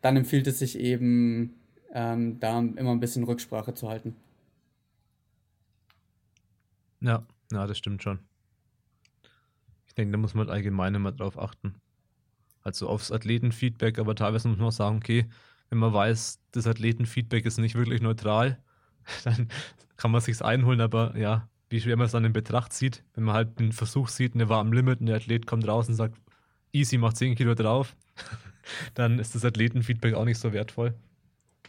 dann empfiehlt es sich eben, ähm, da immer ein bisschen Rücksprache zu halten. Ja, ja, das stimmt schon. Ich denke, da muss man allgemein immer drauf achten. Also aufs Athletenfeedback, aber teilweise muss man auch sagen, okay, wenn man weiß, das Athletenfeedback ist nicht wirklich neutral, dann kann man sich's einholen, aber ja, wie schwer man es dann in Betracht zieht, wenn man halt einen Versuch sieht, eine war am Limit und der Athlet kommt raus und sagt, easy, mach 10 Kilo drauf, dann ist das Athletenfeedback auch nicht so wertvoll.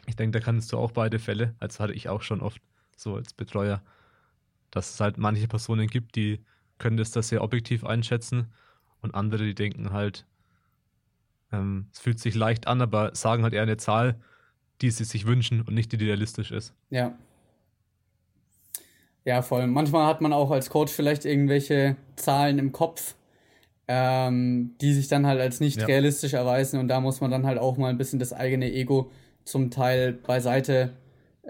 Ich denke, da kannst du auch beide Fälle, als hatte ich auch schon oft so als Betreuer, dass es halt manche Personen gibt, die können das da sehr objektiv einschätzen und andere, die denken halt, ähm, es fühlt sich leicht an, aber sagen halt eher eine Zahl, die sie sich wünschen und nicht die, die realistisch ist. Ja. Ja, voll. Manchmal hat man auch als Coach vielleicht irgendwelche Zahlen im Kopf, ähm, die sich dann halt als nicht Ja. realistisch erweisen und da muss man dann halt auch mal ein bisschen das eigene Ego zum Teil beiseite,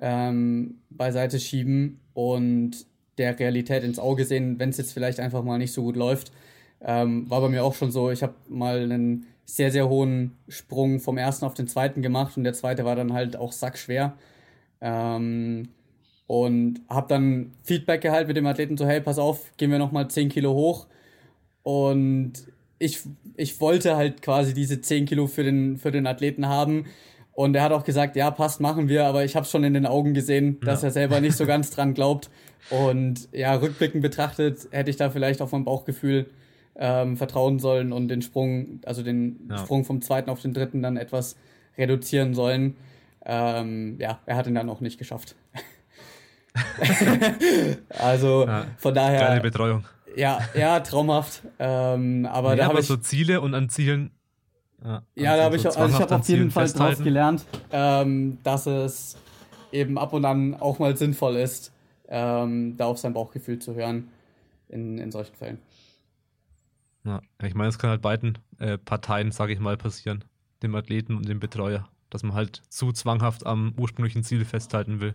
ähm, beiseite schieben und der Realität ins Auge sehen, wenn es jetzt vielleicht einfach mal nicht so gut läuft. Ähm, war bei mir auch schon so, ich habe mal einen sehr, sehr hohen Sprung vom ersten auf den zweiten gemacht und der zweite war dann halt auch sackschwer. Ähm, und habe dann Feedback gehalten mit dem Athleten so, hey, pass auf, gehen wir nochmal 10 Kilo hoch. Und ich, ich wollte halt quasi diese 10 Kilo für den, für den Athleten haben. Und er hat auch gesagt, ja, passt, machen wir, aber ich habe schon in den Augen gesehen, dass Ja. er selber nicht so ganz dran glaubt. Und ja, rückblickend betrachtet hätte ich da vielleicht auf mein Bauchgefühl ähm, vertrauen sollen und den Sprung, also den Ja. Sprung vom zweiten auf den dritten dann etwas reduzieren sollen. Ähm, ja, er hat ihn dann auch nicht geschafft. also Ja, von Geile daher, Betreuung. ja, ja, traumhaft. Ähm, aber ja, da habe ich, so Ziele und an Zielen. Ja, ja, an da habe ich, so auch- also ich habe auf jeden Fall draus festhalten. gelernt, ähm, dass es eben ab und an auch mal sinnvoll ist, ähm, da auf sein Bauchgefühl zu hören in, in solchen Fällen. Ja, ich meine, es kann halt beiden äh, Parteien, sage ich mal, passieren. Dem Athleten und dem Betreuer. Dass man halt zu zwanghaft am ursprünglichen Ziel festhalten will.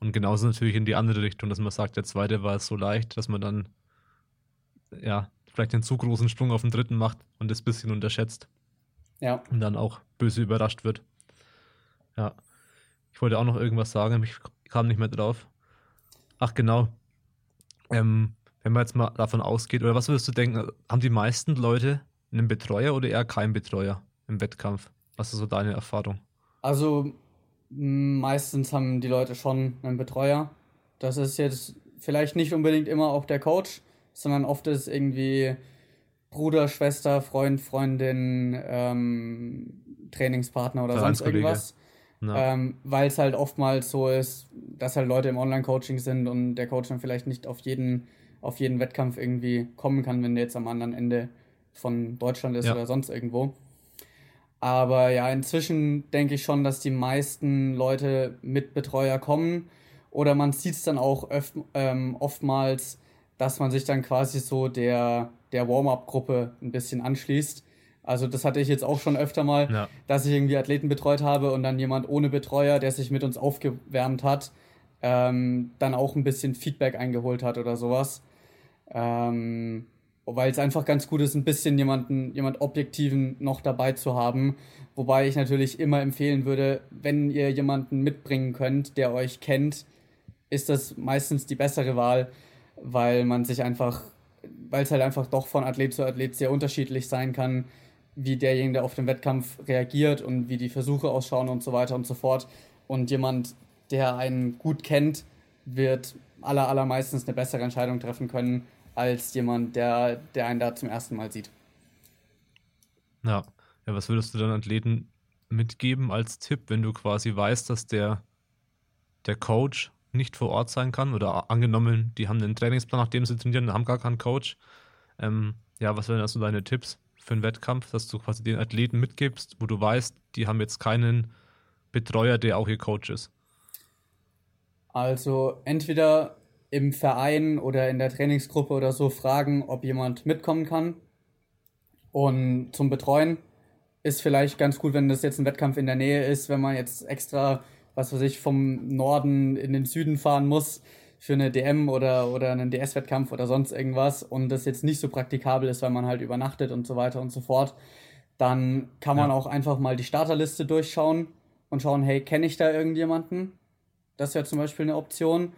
Und genauso natürlich in die andere Richtung, dass man sagt, der zweite war so leicht, dass man dann ja vielleicht einen zu großen Sprung auf den dritten macht und das bisschen unterschätzt Ja, und dann auch böse überrascht wird. Ja. Ich wollte auch noch irgendwas sagen, ich kam nicht mehr drauf. Ach, genau. Ähm, wenn man jetzt mal davon ausgeht, oder was würdest du denken, haben die meisten Leute einen Betreuer oder eher keinen Betreuer im Wettkampf? Was ist so deine Erfahrung? also meistens haben die Leute schon einen Betreuer. Das ist jetzt vielleicht nicht unbedingt immer auch der Coach, sondern oft ist irgendwie Bruder, Schwester, Freund, Freundin, ähm, Trainingspartner oder sonst irgendwas. Na, Ähm, Weil es halt oftmals so ist, dass halt Leute im Online-Coaching sind und der Coach dann vielleicht nicht auf jeden, auf jeden Wettkampf irgendwie kommen kann, wenn der jetzt am anderen Ende von Deutschland ist Ja. oder sonst irgendwo. Aber ja, inzwischen denke ich schon, dass die meisten Leute mit Betreuer kommen. Oder man sieht es dann auch öf ähm, oftmals, dass man sich dann quasi so der, der Warm-up-Gruppe ein bisschen anschließt. Also das hatte ich jetzt auch schon öfter mal, Ja. dass ich irgendwie Athleten betreut habe und dann jemand ohne Betreuer, der sich mit uns aufgewärmt hat, ähm, dann auch ein bisschen Feedback eingeholt hat oder sowas. Ähm, weil es einfach ganz gut ist, ein bisschen jemanden, jemand Objektiven noch dabei zu haben. Wobei ich natürlich immer empfehlen würde, wenn ihr jemanden mitbringen könnt, der euch kennt, ist das meistens die bessere Wahl, weil man sich einfach, weil es halt einfach doch von Athlet zu Athlet sehr unterschiedlich sein kann, wie derjenige, der auf den Wettkampf reagiert und wie die Versuche ausschauen und so weiter und so fort. Und jemand, der einen gut kennt, wird aller, allermeistens eine bessere Entscheidung treffen können, als jemand, der, der einen da zum ersten Mal sieht. ja. ja, was würdest du dann Athleten mitgeben als Tipp, wenn du quasi weißt, dass der, der Coach nicht vor Ort sein kann oder angenommen, die haben einen Trainingsplan, nach dem sie trainieren, haben gar keinen Coach. Ähm, ja, was wären also deine Tipps für einen Wettkampf, dass du quasi den Athleten mitgibst, wo du weißt, die haben jetzt keinen Betreuer, der auch ihr Coach ist? Also entweder im Verein oder in der Trainingsgruppe oder so fragen, ob jemand mitkommen kann. Und zum Betreuen ist vielleicht ganz gut, wenn das jetzt ein Wettkampf in der Nähe ist, wenn man jetzt extra, was weiß ich, vom Norden in den Süden fahren muss für eine DM oder, oder einen DS-Wettkampf oder sonst irgendwas und das jetzt nicht so praktikabel ist, weil man halt übernachtet und so weiter und so fort, dann kann man ja. auch einfach mal die Starterliste durchschauen und schauen, hey, kenne ich da irgendjemanden? Das wäre zum Beispiel eine Option.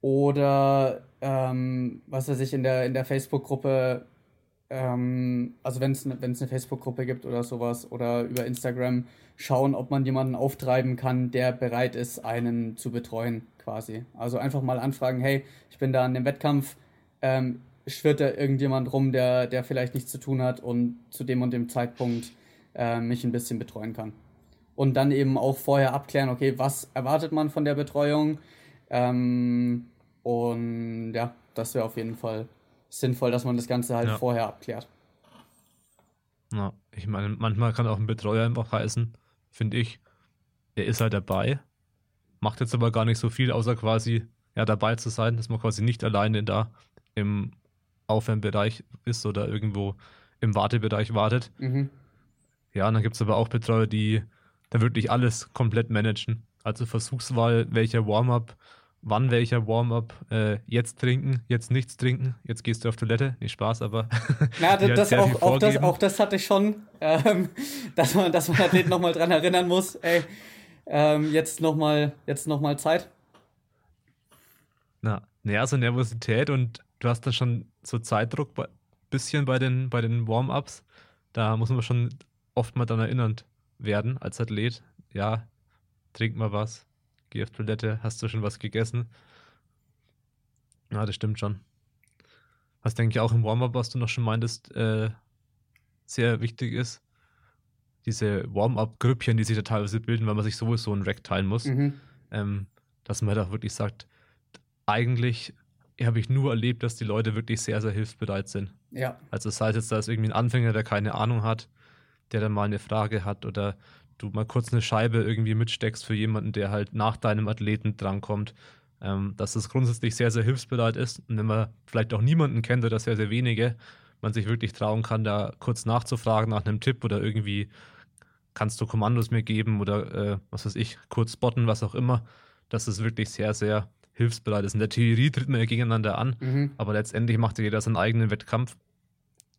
Oder ähm, was weiß ich, in der, in der Facebook-Gruppe, ähm, also wenn es ne, eine Facebook-Gruppe gibt oder sowas, oder über Instagram schauen, ob man jemanden auftreiben kann, der bereit ist, einen zu betreuen, quasi. Also einfach mal anfragen, hey, ich bin da an dem Wettkampf, ähm, schwirrt da irgendjemand rum, der, der vielleicht nichts zu tun hat und zu dem und dem Zeitpunkt äh, mich ein bisschen betreuen kann. Und dann eben auch vorher abklären, okay, was erwartet man von der Betreuung? Ähm, und ja, das wäre auf jeden Fall sinnvoll, dass man das Ganze halt ja. vorher abklärt. Ja, ich meine, manchmal kann auch ein Betreuer einfach heißen, finde ich, er ist halt dabei, macht jetzt aber gar nicht so viel, außer quasi ja dabei zu sein, dass man quasi nicht alleine da im Aufwärmbereich ist oder irgendwo im Wartebereich wartet. Mhm. Ja, und dann gibt es aber auch Betreuer, die da wirklich alles komplett managen. Also Versuchswahl, welcher Warm-up, wann welcher Warm-up, äh, jetzt trinken, jetzt nichts trinken, jetzt gehst du auf Toilette. Nicht Spaß, aber. Ja, das, auch, auch, das, auch das hatte ich schon, ähm, dass man, dass man Athleten nochmal dran erinnern muss, ey, ähm, jetzt nochmal noch Zeit. Na, naja, so Nervosität und du hast da schon so Zeitdruck ein bisschen bei den, bei den Warm-ups. Da muss man schon oft mal dann erinnern werden als Athlet. Ja, trink mal was, geh auf Toilette, hast du schon was gegessen? Ja, das stimmt schon. Was denke ich auch im Warm-up, was du noch schon meintest, äh, sehr wichtig ist, diese Warm-up-Grüppchen, die sich da teilweise bilden, weil man sich sowieso ein Rack teilen muss, mhm. ähm, dass man halt auch wirklich sagt, eigentlich habe ich nur erlebt, dass die Leute wirklich sehr, sehr hilfsbereit sind. Ja. Also sei es jetzt, da ist irgendwie ein Anfänger, der keine Ahnung hat, der dann mal eine Frage hat oder du mal kurz eine Scheibe irgendwie mitsteckst für jemanden, der halt nach deinem Athleten drankommt. Ähm, dass es grundsätzlich sehr, sehr hilfsbereit ist. Und wenn man vielleicht auch niemanden kennt oder sehr, sehr wenige, man sich wirklich trauen kann, da kurz nachzufragen nach einem Tipp oder irgendwie kannst du Kommandos mir geben oder äh, was weiß ich, kurz spotten, was auch immer, dass es wirklich sehr, sehr hilfsbereit ist. In der Theorie tritt man ja gegeneinander an, mhm. aber letztendlich macht jeder seinen eigenen Wettkampf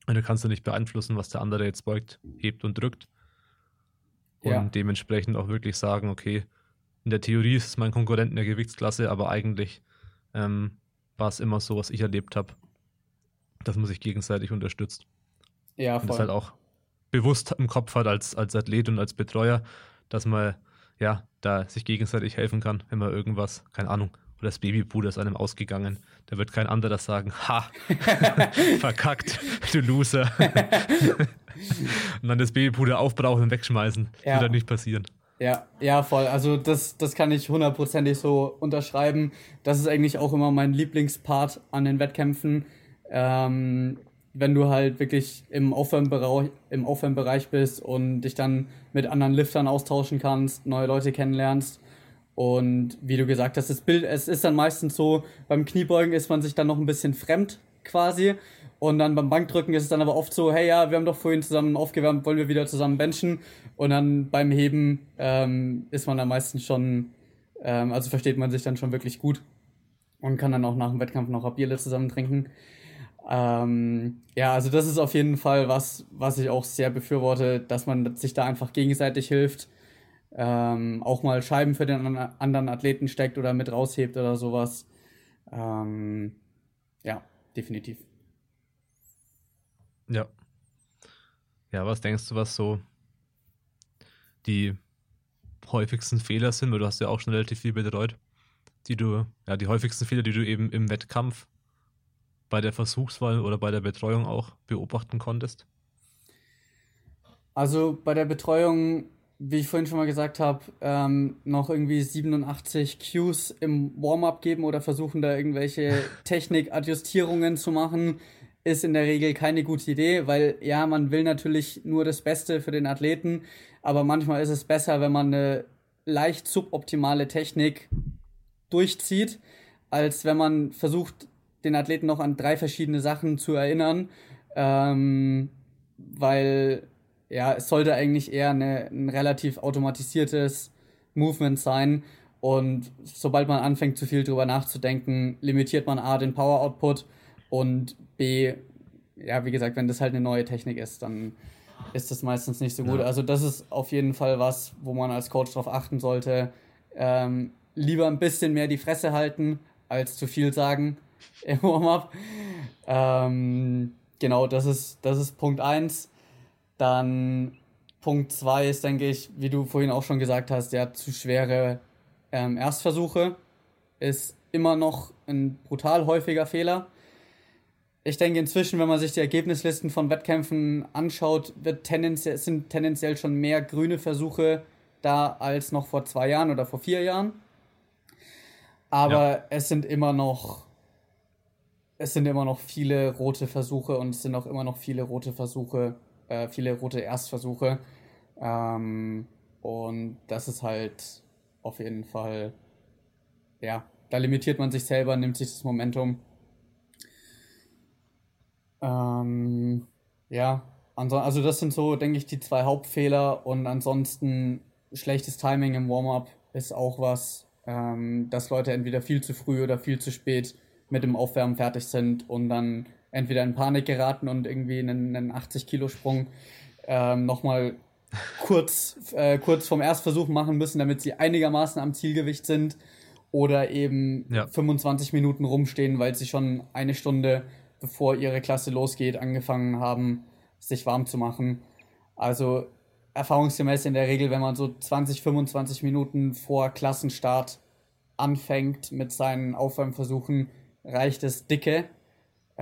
und du kannst du nicht beeinflussen, was der andere jetzt beugt, hebt und drückt. Und ja. dementsprechend auch wirklich sagen, okay, in der Theorie ist es mein Konkurrent in der Gewichtsklasse, aber eigentlich ähm, war es immer so, was ich erlebt habe, dass man sich gegenseitig unterstützt. Ja, voll. Und das halt auch bewusst im Kopf hat als, als Athlet und als Betreuer, dass man ja da sich gegenseitig helfen kann, wenn man irgendwas, keine Ahnung, oder das Babypuder ist einem ausgegangen. Da wird kein anderer sagen, ha, verkackt, du Loser. und dann das Babypuder aufbrauchen und wegschmeißen. Ja. Wird halt nicht passieren. Ja, ja, voll. Also das, das kann ich hundertprozentig so unterschreiben. Das ist eigentlich auch immer mein Lieblingspart an den Wettkämpfen. Ähm, wenn du halt wirklich im Aufwärmbereich, im Aufwärmbereich bist und dich dann mit anderen Liftern austauschen kannst, neue Leute kennenlernst und wie du gesagt hast, das Bild, es ist dann meistens so, beim Kniebeugen ist man sich dann noch ein bisschen fremd quasi. Und dann beim Bankdrücken ist es dann aber oft so, hey ja, wir haben doch vorhin zusammen aufgewärmt, wollen wir wieder zusammen benchen. Und dann beim Heben ähm, ist man dann meistens schon, ähm, also versteht man sich dann schon wirklich gut und kann dann auch nach dem Wettkampf noch ein Bierle zusammen trinken. Ähm, ja, also das ist auf jeden Fall was, was ich auch sehr befürworte, dass man sich da einfach gegenseitig hilft ähm, auch mal Scheiben für den anderen Athleten steckt oder mit raushebt oder sowas. Ähm, ja, definitiv. Ja. Ja, was denkst du, was so die häufigsten Fehler sind? Weil du hast ja auch schon relativ viel betreut, die du, ja, die häufigsten Fehler, die du eben im Wettkampf bei der Versuchswahl oder bei der Betreuung auch beobachten konntest? Also bei der Betreuung wie ich vorhin schon mal gesagt habe, ähm, noch irgendwie 87 Cues im Warm-up geben oder versuchen da irgendwelche Technik-Adjustierungen zu machen. ist in der Regel keine gute Idee, weil ja, man will natürlich nur das Beste für den Athleten, aber manchmal ist es besser, wenn man eine leicht suboptimale Technik durchzieht, als wenn man versucht, den Athleten noch an drei verschiedene Sachen zu erinnern, ähm, weil ja, es sollte eigentlich eher eine, ein relativ automatisiertes Movement sein. Und sobald man anfängt, zu viel drüber nachzudenken, limitiert man A den Power Output und B, ja, wie gesagt, wenn das halt eine neue Technik ist, dann ist das meistens nicht so gut. Ja. Also, das ist auf jeden Fall was, wo man als Coach darauf achten sollte. Ähm, lieber ein bisschen mehr die Fresse halten, als zu viel sagen im Warm-up. Ähm, genau, das ist, das ist Punkt 1. Dann Punkt 2 ist, denke ich, wie du vorhin auch schon gesagt hast, ja, zu schwere ähm, Erstversuche ist immer noch ein brutal häufiger Fehler. Ich denke inzwischen, wenn man sich die Ergebnislisten von Wettkämpfen anschaut, wird tendenziell, sind tendenziell schon mehr grüne Versuche da als noch vor zwei Jahren oder vor vier Jahren. Aber ja. es sind immer noch es sind immer noch viele rote Versuche und es sind auch immer noch viele rote Versuche, äh, viele rote Erstversuche. Ähm, und das ist halt auf jeden Fall, ja, da limitiert man sich selber, nimmt sich das Momentum. Ähm, ja, also das sind so, denke ich, die zwei Hauptfehler und ansonsten schlechtes Timing im Warm-up ist auch was, ähm, dass Leute entweder viel zu früh oder viel zu spät mit dem Aufwärmen fertig sind und dann entweder in Panik geraten und irgendwie einen, einen 80-Kilo-Sprung ähm, nochmal kurz, äh, kurz vom Erstversuch machen müssen, damit sie einigermaßen am Zielgewicht sind oder eben ja. 25 Minuten rumstehen, weil sie schon eine Stunde bevor ihre Klasse losgeht, angefangen haben, sich warm zu machen. Also erfahrungsgemäß in der Regel, wenn man so 20, 25 Minuten vor Klassenstart anfängt mit seinen Aufwärmversuchen, reicht es dicke.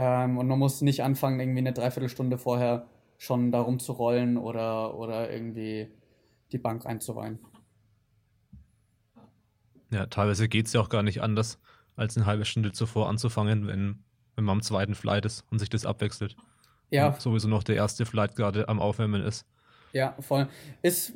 Ähm, und man muss nicht anfangen, irgendwie eine Dreiviertelstunde vorher schon darum zu rollen oder, oder irgendwie die Bank einzuweihen. Ja, teilweise geht es ja auch gar nicht anders, als eine halbe Stunde zuvor anzufangen, wenn, wenn man am zweiten Flight ist und sich das abwechselt. Ja. Und sowieso noch der erste Flight gerade am Aufwärmen ist. Ja, voll. Ist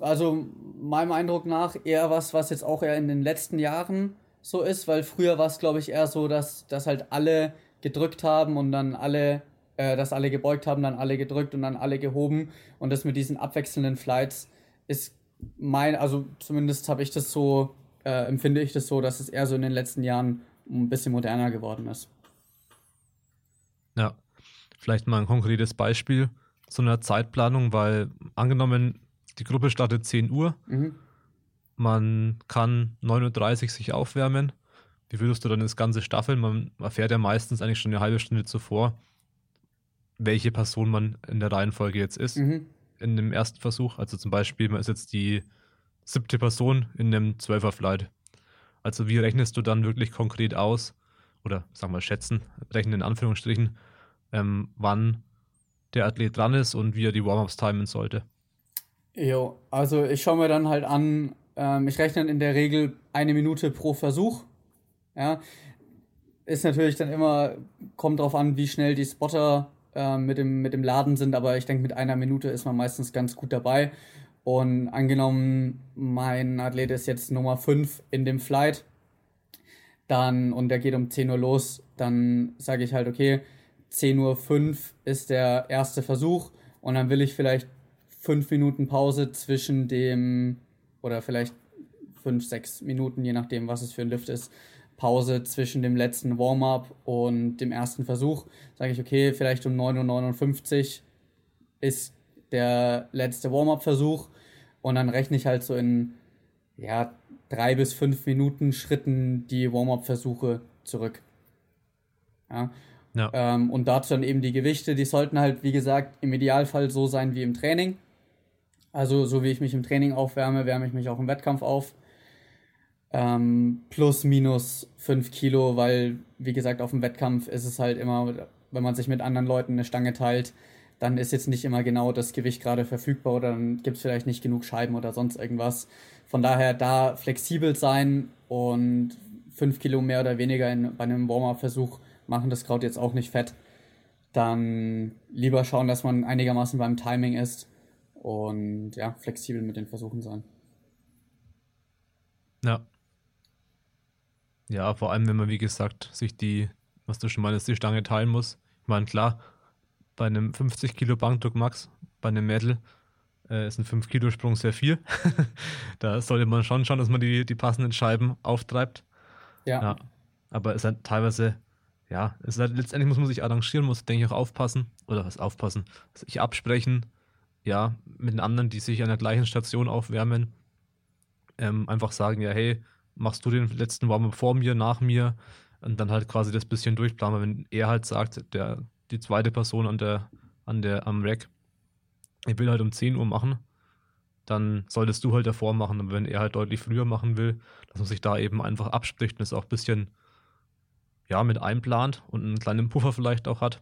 also meinem Eindruck nach eher was, was jetzt auch eher in den letzten Jahren so ist, weil früher war es, glaube ich, eher so, dass, dass halt alle gedrückt haben und dann alle, äh, dass alle gebeugt haben, dann alle gedrückt und dann alle gehoben. Und das mit diesen abwechselnden Flights ist mein, also zumindest habe ich das so, äh, empfinde ich das so, dass es eher so in den letzten Jahren ein bisschen moderner geworden ist. Ja, vielleicht mal ein konkretes Beispiel zu einer Zeitplanung, weil angenommen, die Gruppe startet 10 Uhr. Mhm man kann 9.30 Uhr sich aufwärmen. Wie würdest du dann das Ganze staffeln? Man erfährt ja meistens eigentlich schon eine halbe Stunde zuvor, welche Person man in der Reihenfolge jetzt ist. Mhm. In dem ersten Versuch. Also zum Beispiel, man ist jetzt die siebte Person in einem Zwölfer-Flight. Also wie rechnest du dann wirklich konkret aus, oder sagen wir schätzen, rechnen in Anführungsstrichen, ähm, wann der Athlet dran ist und wie er die Warm-Ups timen sollte? Jo, also ich schaue mir dann halt an, ähm, ich rechne in der Regel eine Minute pro Versuch. Ja, ist natürlich dann immer, kommt drauf an, wie schnell die Spotter äh, mit, dem, mit dem Laden sind, aber ich denke, mit einer Minute ist man meistens ganz gut dabei. Und angenommen, mein Athlet ist jetzt Nummer 5 in dem Flight, dann, und der geht um 10 Uhr los, dann sage ich halt, okay, 10.05 Uhr ist der erste Versuch und dann will ich vielleicht 5 Minuten Pause zwischen dem oder vielleicht fünf, sechs Minuten, je nachdem, was es für ein Lift ist, Pause zwischen dem letzten Warm-up und dem ersten Versuch. Sage ich, okay, vielleicht um 9.59 Uhr ist der letzte Warm-up-Versuch und dann rechne ich halt so in ja, drei bis fünf Minuten Schritten die Warm-up-Versuche zurück. Ja. ja. Ähm, und dazu dann eben die Gewichte, die sollten halt, wie gesagt, im Idealfall so sein wie im Training. Also so wie ich mich im Training aufwärme, wärme ich mich auch im Wettkampf auf. Ähm, plus, minus 5 Kilo, weil, wie gesagt, auf dem Wettkampf ist es halt immer, wenn man sich mit anderen Leuten eine Stange teilt, dann ist jetzt nicht immer genau das Gewicht gerade verfügbar oder dann gibt es vielleicht nicht genug Scheiben oder sonst irgendwas. Von daher da flexibel sein und 5 Kilo mehr oder weniger in, bei einem Warm-Up-Versuch machen das Kraut jetzt auch nicht fett. dann lieber schauen, dass man einigermaßen beim Timing ist und ja, flexibel mit den Versuchen sein. Ja. Ja, vor allem, wenn man, wie gesagt, sich die, was du schon meinst, die Stange teilen muss. Ich meine, klar, bei einem 50 Kilo Bankdruck Max, bei einem Mädel, äh, ist ein 5 Kilo Sprung sehr viel. da sollte man schon schauen, dass man die, die passenden Scheiben auftreibt. Ja. ja. Aber es ist halt teilweise, ja, es ist halt, letztendlich muss man sich arrangieren, muss, denke ich, auch aufpassen. Oder was aufpassen? Sich absprechen, ja, mit den anderen, die sich an der gleichen Station aufwärmen. Ähm, einfach sagen, ja, hey, machst du den letzten Warm vor mir, nach mir und dann halt quasi das bisschen durchplanen. Wenn er halt sagt, der, die zweite Person an der, an der, am Rack, ich will halt um 10 Uhr machen, dann solltest du halt davor machen. Aber wenn er halt deutlich früher machen will, dass man sich da eben einfach abspricht und es auch ein bisschen ja, mit einplant und einen kleinen Puffer vielleicht auch hat.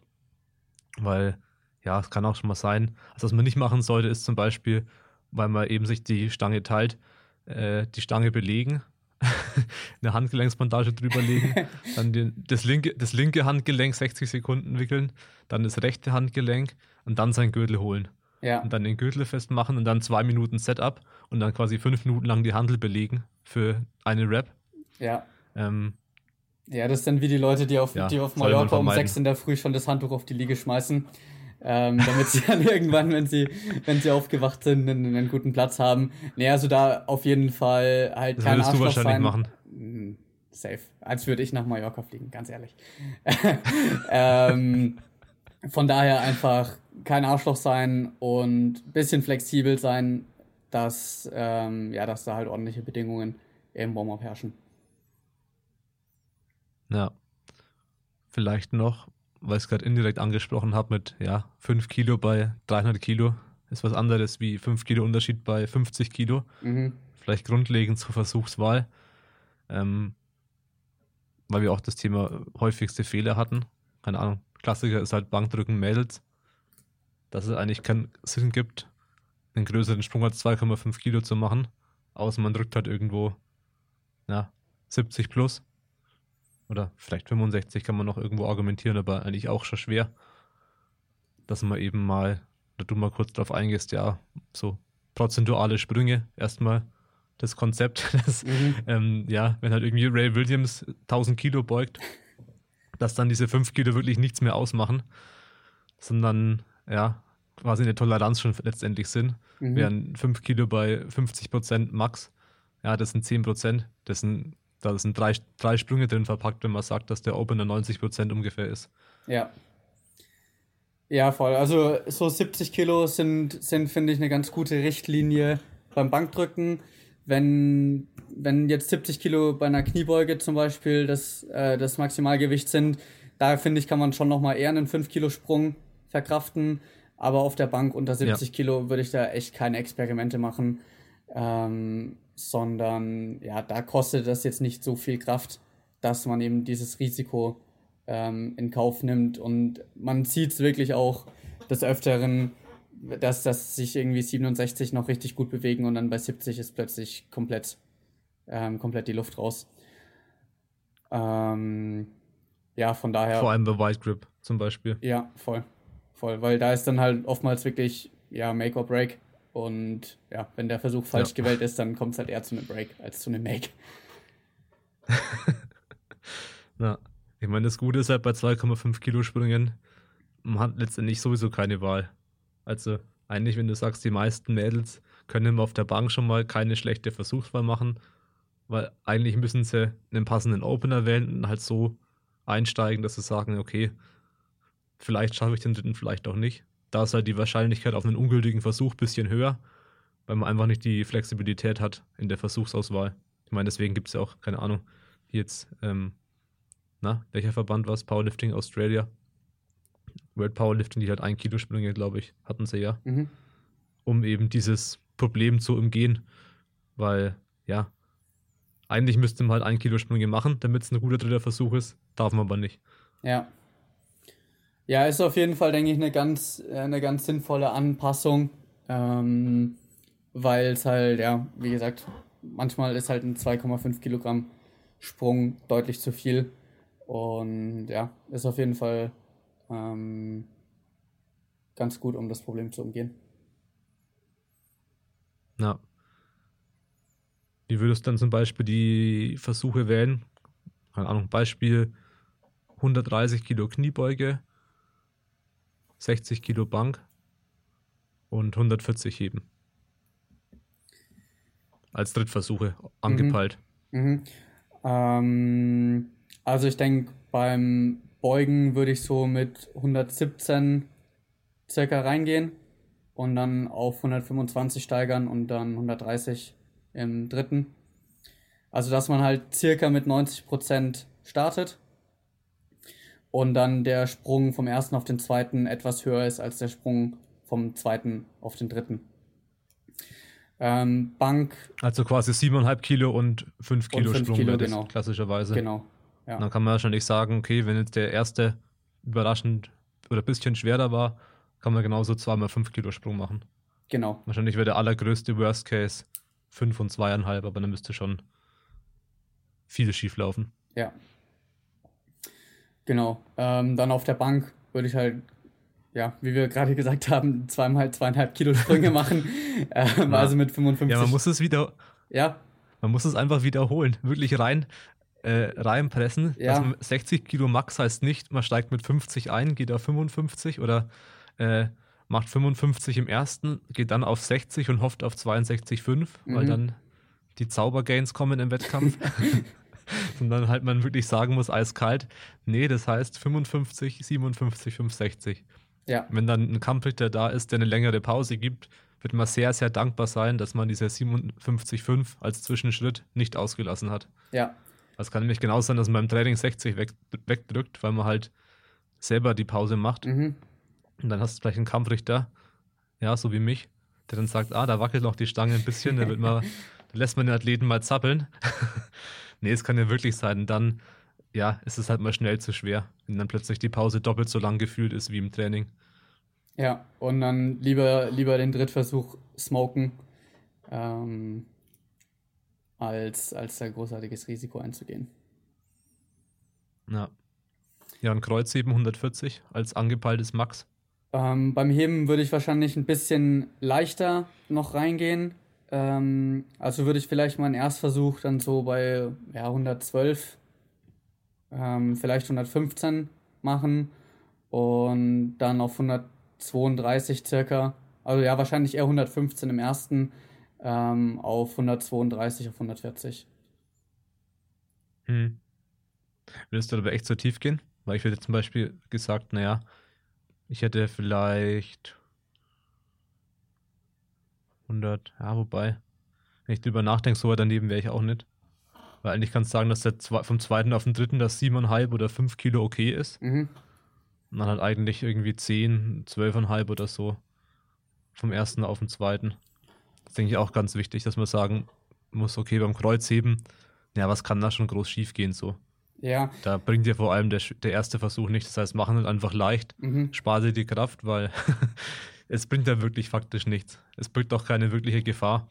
Weil, ja, es kann auch schon mal sein. Also, was man nicht machen sollte, ist zum Beispiel, weil man eben sich die Stange teilt, äh, die Stange belegen, eine Handgelenksbandage drüberlegen, dann den, das, linke, das linke Handgelenk 60 Sekunden wickeln, dann das rechte Handgelenk und dann seinen Gürtel holen. Ja. Und dann den Gürtel festmachen und dann zwei Minuten Setup und dann quasi fünf Minuten lang die Handel belegen für eine Rap. Ja. Ähm, ja, das sind wie die Leute, die auf, ja, die auf Mallorca um sechs in der Früh schon das Handtuch auf die Liege schmeißen. Ähm, damit sie dann irgendwann, wenn sie, wenn sie aufgewacht sind, einen, einen, guten Platz haben. Nee, also da auf jeden Fall halt das kein Arschloch du wahrscheinlich sein. machen. Hm, safe. Als würde ich nach Mallorca fliegen, ganz ehrlich. ähm, von daher einfach kein Arschloch sein und bisschen flexibel sein, dass, ähm, ja, dass da halt ordentliche Bedingungen im Warm-up herrschen. Ja. Vielleicht noch, weil ich es gerade indirekt angesprochen habe mit, ja, 5 Kilo bei 300 Kilo ist was anderes wie 5 Kilo Unterschied bei 50 Kilo. Mhm. Vielleicht grundlegend zur Versuchswahl. Ähm, weil wir auch das Thema häufigste Fehler hatten. Keine Ahnung. Klassiker ist halt Bankdrücken Mädels. Dass es eigentlich keinen Sinn gibt, einen größeren Sprung als 2,5 Kilo zu machen. Außer man drückt halt irgendwo, ja, 70 plus. Oder vielleicht 65 kann man noch irgendwo argumentieren, aber eigentlich auch schon schwer. Dass man eben mal, oder du mal kurz drauf eingehst, ja, so prozentuale Sprünge erstmal das Konzept, dass, mhm. ähm, ja, wenn halt irgendwie Ray Williams 1000 Kilo beugt, dass dann diese 5 Kilo wirklich nichts mehr ausmachen, sondern, ja, quasi eine Toleranz schon letztendlich sind. Mhm. Während 5 Kilo bei 50 Prozent Max, ja, das sind 10 Prozent, das sind da sind drei, drei Sprünge drin verpackt, wenn man sagt, dass der Opener 90% ungefähr ist. Ja. Ja, voll. Also so 70 Kilo sind, sind finde ich, eine ganz gute Richtlinie beim Bankdrücken. Wenn, wenn jetzt 70 Kilo bei einer Kniebeuge zum Beispiel das, äh, das Maximalgewicht sind, da finde ich, kann man schon nochmal eher einen 5 Kilo Sprung verkraften. Aber auf der Bank unter 70 ja. Kilo würde ich da echt keine Experimente machen. Ähm, sondern ja, da kostet das jetzt nicht so viel Kraft, dass man eben dieses Risiko ähm, in Kauf nimmt. Und man sieht es wirklich auch des Öfteren, dass, dass sich irgendwie 67 noch richtig gut bewegen und dann bei 70 ist plötzlich komplett, ähm, komplett die Luft raus. Ähm, ja, von daher. Vor allem bei White Grip zum Beispiel. Ja, voll. Voll, weil da ist dann halt oftmals wirklich, ja, Make or Break. Und ja, wenn der Versuch falsch ja. gewählt ist, dann kommt es halt eher zu einem Break als zu einem Make. Na, ich meine, das Gute ist halt bei 2,5 Kilo Sprüngen, man hat letztendlich sowieso keine Wahl. Also, eigentlich, wenn du sagst, die meisten Mädels können auf der Bank schon mal keine schlechte Versuchswahl machen, weil eigentlich müssen sie einen passenden Opener wählen und halt so einsteigen, dass sie sagen, okay, vielleicht schaffe ich den dritten, vielleicht auch nicht. Da ist halt die Wahrscheinlichkeit auf einen ungültigen Versuch ein bisschen höher, weil man einfach nicht die Flexibilität hat in der Versuchsauswahl. Ich meine, deswegen gibt es ja auch, keine Ahnung, jetzt, ähm, na, welcher Verband war es? Powerlifting Australia. World Powerlifting, die halt ein Kilo Sprünge, glaube ich, hatten sie ja. Mhm. Um eben dieses Problem zu umgehen. Weil, ja, eigentlich müsste man halt ein Kilo Sprünge machen, damit es ein guter dritter Versuch ist. Darf man aber nicht. Ja. Ja, ist auf jeden Fall, denke ich, eine ganz, äh, eine ganz sinnvolle Anpassung, ähm, weil es halt, ja, wie gesagt, manchmal ist halt ein 2,5 Kilogramm Sprung deutlich zu viel. Und ja, ist auf jeden Fall ähm, ganz gut, um das Problem zu umgehen. Ja. Wie würdest du dann zum Beispiel die Versuche wählen? Keine Ahnung, Beispiel 130 Kilo Kniebeuge, 60 Kilo Bank und 140 Heben. Als Drittversuche angepeilt. Mhm. Mhm. Ähm, also ich denke, beim Beugen würde ich so mit 117 circa reingehen und dann auf 125 steigern und dann 130 im dritten. Also dass man halt circa mit 90% startet und dann der Sprung vom ersten auf den zweiten etwas höher ist als der Sprung vom zweiten auf den dritten. Ähm, Bank. Also quasi 7,5 Kilo und 5 Kilo und 5 Sprung Kilo, genau. klassischerweise. Genau. Ja. Dann kann man wahrscheinlich sagen, okay, wenn jetzt der erste überraschend oder ein bisschen schwerer war, kann man genauso zweimal 5 Kilo Sprung machen. Genau. Wahrscheinlich wäre der allergrößte Worst Case 5 und 2,5, aber dann müsste schon viel schief laufen. Ja. Genau. Ähm, dann auf der Bank würde ich halt, ja, wie wir gerade gesagt haben, zweimal zweieinhalb Kilo Sprünge machen. ähm, ja. Also mit 55. Ja, man muss es wieder. Ja. Man muss es einfach wiederholen. Wirklich rein, äh, reinpressen. Ja. Also 60 Kilo Max heißt nicht, man steigt mit 50 ein, geht auf 55 oder äh, macht 55 im ersten, geht dann auf 60 und hofft auf 62,5, mhm. weil dann die Zaubergains kommen im Wettkampf. und dann halt man wirklich sagen muss, eiskalt, nee, das heißt 55, 57, 65. Ja. Wenn dann ein Kampfrichter da ist, der eine längere Pause gibt, wird man sehr, sehr dankbar sein, dass man diese 57,5 als Zwischenschritt nicht ausgelassen hat. Ja. Es kann nämlich genau sein, dass man beim Training 60 weg, wegdrückt, weil man halt selber die Pause macht. Mhm. Und dann hast du vielleicht einen Kampfrichter, ja, so wie mich, der dann sagt, ah, da wackelt noch die Stange ein bisschen, da, wird da lässt man den Athleten mal zappeln. nee, es kann ja wirklich sein. Dann, ja, ist es halt mal schnell zu schwer, wenn dann plötzlich die Pause doppelt so lang gefühlt ist wie im Training. Ja, und dann lieber, lieber den Drittversuch smoken, ähm, als, als da großartiges Risiko einzugehen. Ja. Ja, ein Kreuzheben 140 als angepeiltes Max. Ähm, beim Heben würde ich wahrscheinlich ein bisschen leichter noch reingehen. Ähm, also würde ich vielleicht mal einen Erstversuch dann so bei ja, 112, ähm, vielleicht 115 machen und dann auf 132 circa. Also ja, wahrscheinlich eher 115 im ersten ähm, auf 132, auf 140. Hm. Würdest du aber echt so tief gehen? Weil ich hätte zum Beispiel gesagt, naja, ich hätte vielleicht 100, ja, wobei, wenn ich drüber nachdenke, so weit daneben wäre ich auch nicht. Weil eigentlich kannst du sagen, dass der vom zweiten auf den dritten das 7,5 oder 5 Kilo okay ist. Mhm. Und dann halt eigentlich irgendwie 10, 12,5 oder so. Vom ersten auf den zweiten. Das denke ich auch ganz wichtig, dass man sagen muss, okay, beim Kreuzheben, ja, was kann da schon groß schief gehen so? Ja. Da bringt dir vor allem der, der erste Versuch nicht. Das heißt, machen es einfach leicht, mhm. spar dir die Kraft, weil es bringt ja wirklich faktisch nichts. Es bringt auch keine wirkliche Gefahr,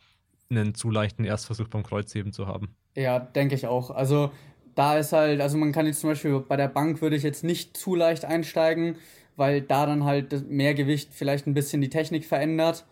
einen zu leichten Erstversuch beim Kreuzheben zu haben. Ja, denke ich auch. Also da ist halt, also man kann jetzt zum Beispiel bei der Bank würde ich jetzt nicht zu leicht einsteigen, weil da dann halt mehr Gewicht vielleicht ein bisschen die Technik verändert.